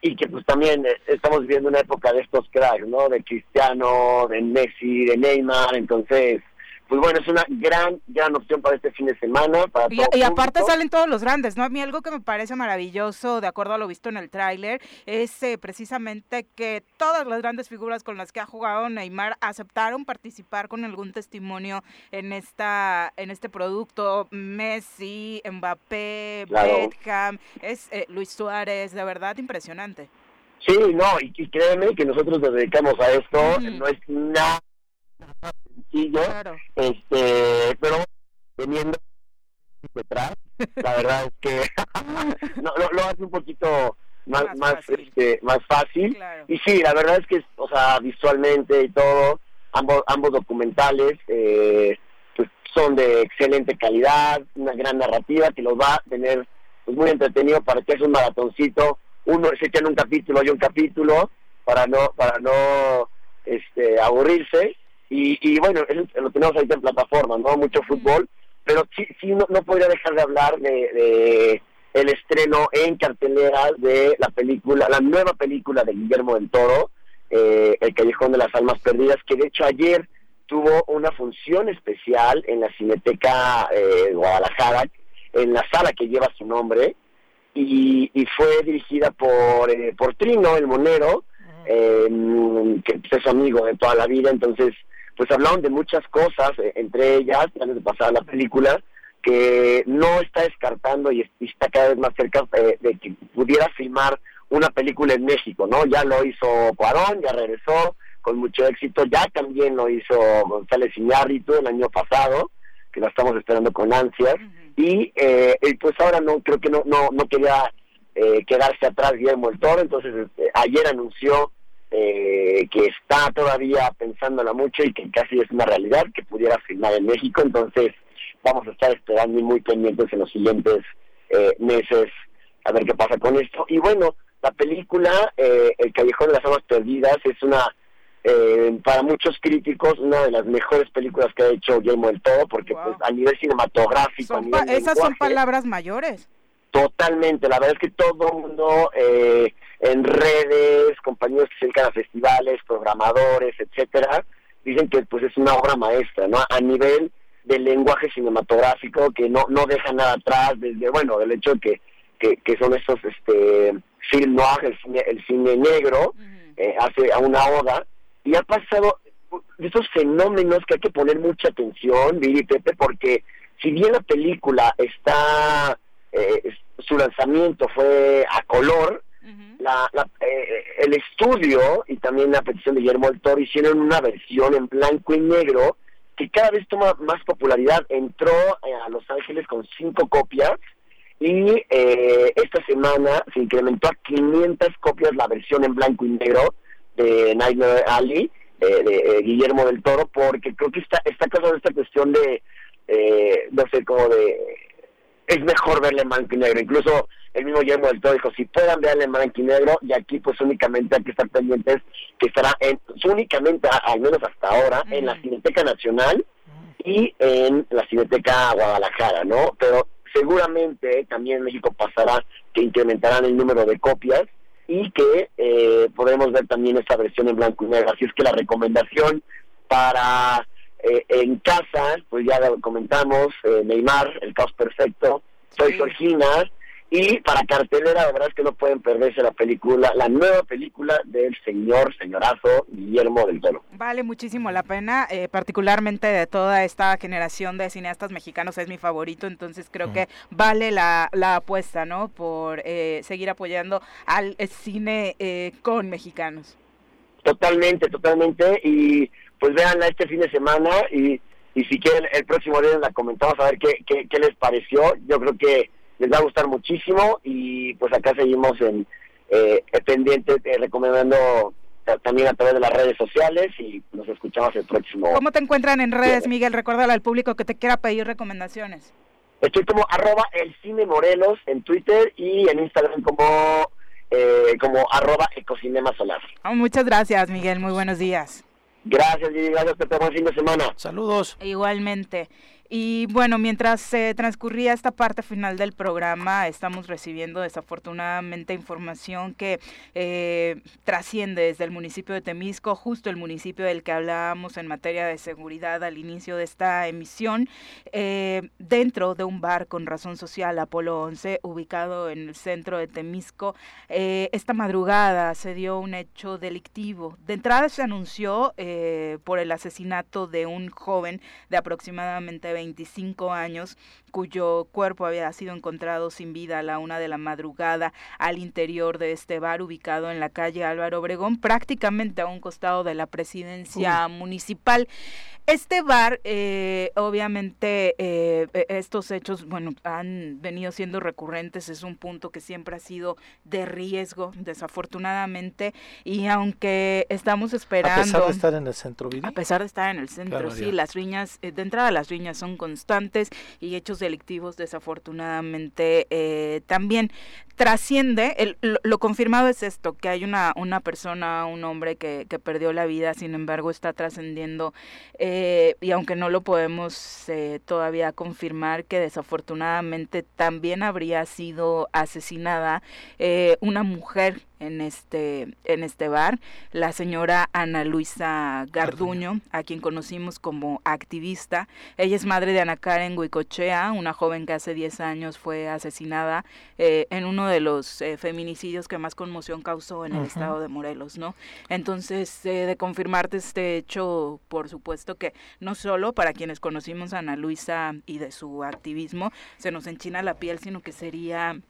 y que pues también eh, estamos viviendo una época de estos cracks, ¿no? De Cristiano, de Messi, de Neymar, entonces pues bueno, es una gran, gran opción para este fin de semana. Para y, aparte salen todos los grandes, ¿no? A mí algo que me parece maravilloso, de acuerdo a lo visto en el tráiler, es eh, precisamente que todas las grandes figuras con las que ha jugado Neymar aceptaron participar con algún testimonio en esta en este producto. Messi, Mbappé, Beckham, es eh, Luis Suárez, de verdad impresionante. Sí, no, y, créeme que nosotros nos dedicamos a esto, no es nada sencillo, este, pero teniendo detrás, la verdad es que no, lo, hace un poquito más más fácil, este, más fácil. y sí, la verdad es que, o sea, visualmente y todo, ambos ambos documentales eh, pues son de excelente calidad, una gran narrativa que los va a tener pues muy entretenido para que es un maratoncito, uno se echa en un capítulo y un capítulo para no para no este aburrirse y, y bueno, lo tenemos ahorita en plataforma, ¿no? Mucho fútbol, pero sí, sí no, no podría dejar de hablar de, de el estreno en cartelera de la película, la nueva película de Guillermo del Toro, eh, El Callejón de las Almas Perdidas, que de hecho ayer tuvo una función especial en la Cineteca eh, Guadalajara, en la sala que lleva su nombre, y, fue dirigida por, eh, por Trino, el monero, eh, que es su amigo de toda la vida, entonces pues hablaron de muchas cosas, entre ellas, antes de pasar a la película, que no está descartando y está cada vez más cerca de, de que pudiera filmar una película en México, ¿no? Ya lo hizo Cuarón, ya regresó con mucho éxito, ya también lo hizo González Iñárritu el año pasado, que la estamos esperando con ansias, y, eh, pues ahora no, creo que no, no, no quería eh, quedarse atrás Guillermo el Toro, entonces este, ayer anunció eh, que está todavía pensándola mucho y que casi es una realidad que pudiera filmar en México, entonces vamos a estar esperando y muy pendientes en los siguientes eh, meses a ver qué pasa con esto. Y bueno, la película eh, El Callejón de las Almas Perdidas es una, eh, para muchos críticos, una de las mejores películas que ha hecho Guillermo del Todo, porque pues, a nivel cinematográfico... esas son palabras mayores. Totalmente, la verdad es que todo el mundo eh, en redes, compañeros que se dedican a festivales, programadores, etcétera, dicen que pues es una obra maestra, ¿no? A nivel del lenguaje cinematográfico que no no deja nada atrás, desde bueno, del hecho que que, que son esos este film noir, el cine, el cine negro, eh, hace a una oda, y ha pasado esos fenómenos que hay que poner mucha atención, Billy Pepe, porque si bien la película está, eh, su lanzamiento fue a color, la, eh, el estudio y también la petición de Guillermo del Toro hicieron una versión en blanco y negro que cada vez toma más popularidad. Entró a Los Ángeles con cinco copias y eh, esta semana se incrementó a 500 copias la versión en blanco y negro de Nightmare Alley de, de, Guillermo del Toro porque creo que está está causando esta cuestión de eh, no sé como de es mejor verle en blanco y negro. Incluso el mismo Guillermo del Toro dijo si puedan verle en blanco y negro y aquí pues únicamente hay que estar pendientes que estará en únicamente al menos hasta ahora en la Cineteca Nacional y en la Cineteca Guadalajara no pero seguramente también en México pasará que incrementarán el número de copias y que eh, podremos ver también esta versión en blanco y negro. Así es que la recomendación para eh, en casa, pues ya lo comentamos, eh, Neymar, El Caos Perfecto, Soy Georgina, y para cartelera, la verdad es que no pueden perderse la película, la nueva película del señor, señorazo Guillermo del Toro. Vale muchísimo la pena, eh, particularmente de toda esta generación de cineastas mexicanos es mi favorito, entonces creo que vale la, la, apuesta, ¿no? Por eh, seguir apoyando al cine eh, con mexicanos. Totalmente, totalmente, y pues véanla este fin de semana y, y si quieren el próximo día la comentamos a ver qué, qué, qué les pareció. Yo creo que les va a gustar muchísimo y pues acá seguimos en eh, pendiente eh, recomendando también a través de las redes sociales y nos escuchamos el próximo. ¿Cómo te encuentran en redes, Miguel? Recuérdale al público que te quiera pedir recomendaciones. Estoy como arroba el cine Morelos en Twitter y en Instagram como eh, como arroba ecocinema solar. Oh, muchas gracias, Miguel. Muy buenos días. Gracias, Gigi. Gracias, Pepe. Buen fin de semana. Saludos. Igualmente. Y bueno, mientras se transcurría esta parte final del programa, estamos recibiendo desafortunadamente información que eh, trasciende desde el municipio de Temisco, justo el municipio del que hablábamos en materia de seguridad al inicio de esta emisión, eh, dentro de un bar con razón social, Apolo 11, ubicado en el centro de Temisco. Eh, esta madrugada se dio un hecho delictivo. De entrada se anunció por el asesinato de un joven de aproximadamente 25 años, cuyo cuerpo había sido encontrado sin vida a la una de la madrugada al interior de este bar ubicado en la calle Álvaro Obregón, prácticamente a un costado de la presidencia municipal. Este bar, eh, obviamente, eh, e, estos hechos, bueno, han venido siendo recurrentes, es un punto que siempre ha sido de riesgo, desafortunadamente, y aunque estamos esperando... A pesar de estar en el centro, A pesar de estar en el centro, sí, las riñas, eh, de entrada las riñas son son constantes y hechos delictivos desafortunadamente eh, también trasciende, lo, confirmado es esto, que hay una, una persona, un hombre que, que perdió la vida, sin embargo está trascendiendo eh, y aunque no lo podemos eh, todavía confirmar que desafortunadamente también habría sido asesinada eh, una mujer en este, en este bar, la señora Ana Luisa Garduño, a quien conocimos como activista. Ella es madre de Ana Karen Huicochea, una joven que hace 10 años fue asesinada eh, en uno de los eh, feminicidios que más conmoción causó en el estado de Morelos, ¿no? Entonces, eh, de confirmarte este hecho, por supuesto que no solo para quienes conocimos a Ana Luisa y de su activismo, se nos enchina la piel, sino que sería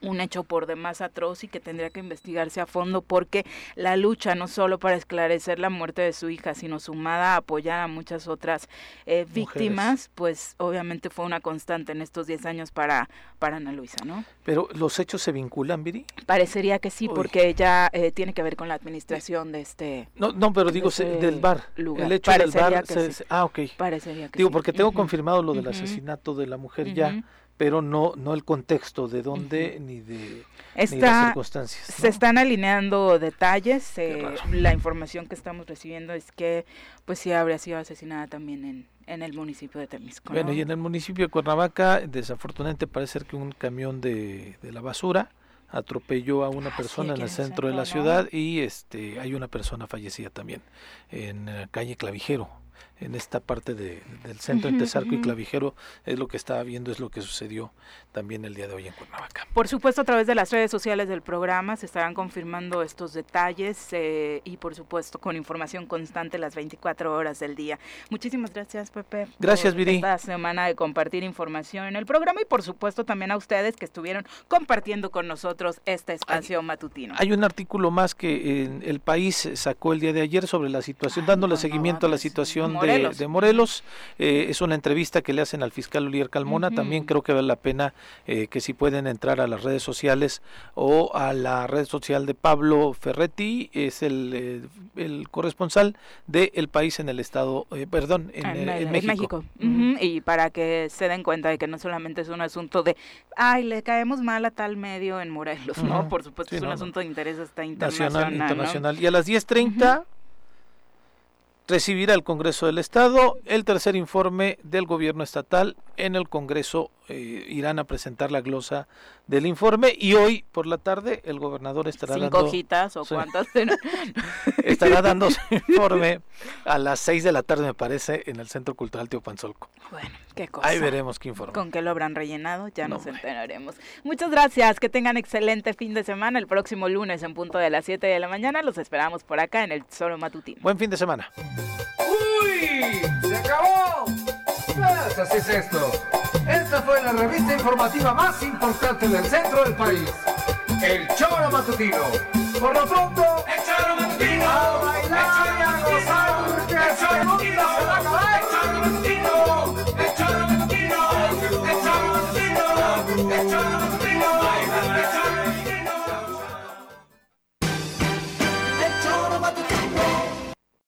un hecho por demás atroz y que tendría que investigarse a fondo porque la lucha no solo para esclarecer la muerte de su hija, sino sumada a apoyar a muchas otras eh, víctimas, pues obviamente fue una constante en estos 10 años para, para Ana Luisa, ¿no? Pero los hechos se vinculan, Viri? Parecería que sí, porque ella eh, tiene que ver con la administración de este... No, no pero digo del bar. El hecho del bar... ah, ok. Parecería que Digo, porque tengo confirmado lo del asesinato de la mujer ya pero no no el contexto de dónde ni de las circunstancias. Se están alineando detalles. Eh, la información que estamos recibiendo es que pues sí habría sido asesinada también en, en el municipio de Temisco. Bueno, y en el municipio de Cuernavaca, desafortunadamente parece ser que un camión de, de la basura atropelló a una ah, persona en el centro, de la ciudad y este hay una persona fallecida también en la calle Clavijero en esta parte de, del centro entre Zarco y Clavijero es lo que estaba viendo, es lo que sucedió también el día de hoy en Cuernavaca. Por supuesto, a través de las redes sociales del programa se estarán confirmando estos detalles eh, y por supuesto con información constante las 24 horas del día. Muchísimas gracias, Pepe. Gracias, Viri. Esta semana de compartir información en el programa y por supuesto también a ustedes que estuvieron compartiendo con nosotros este espacio matutino. Hay un artículo más que en el país sacó el día de ayer sobre la situación, dándole seguimiento a la situación de de, Morelos. Eh, es una entrevista que le hacen al fiscal Olier Calmona. También creo que vale la pena eh, que si pueden entrar a las redes sociales o a la red social de Pablo Ferretti, es el, eh, el corresponsal de El País en el Estado, perdón, en, México. Y para que se den cuenta de que no solamente es un asunto de, ay, le caemos mal a tal medio en Morelos, ¿no? Por supuesto, es un asunto de interés hasta internacional. internacional. Y a las 10.30 recibirá el Congreso del Estado el tercer informe del gobierno estatal en el Congreso eh, irán a presentar la glosa del informe y hoy por la tarde el gobernador estará Cinco dando hojitas o cuántas estará dando su informe a las seis de la tarde me parece en el Centro Cultural Teopanzolco. Bueno, qué cosa. Ahí veremos qué informe. Con qué lo habrán rellenado, ya nos enteraremos. Muchas gracias, que tengan excelente fin de semana. El próximo lunes en punto de las 7 de la mañana los esperamos por acá en el Solo Matutino. Buen fin de semana. ¡Uy! ¡Se acabó! Pues así es esto. Esta fue la revista informativa más importante del centro del país. El Choro Matutino. Por lo pronto, el Choro Matutino. A bailar y a gozar. El Choro Matutino.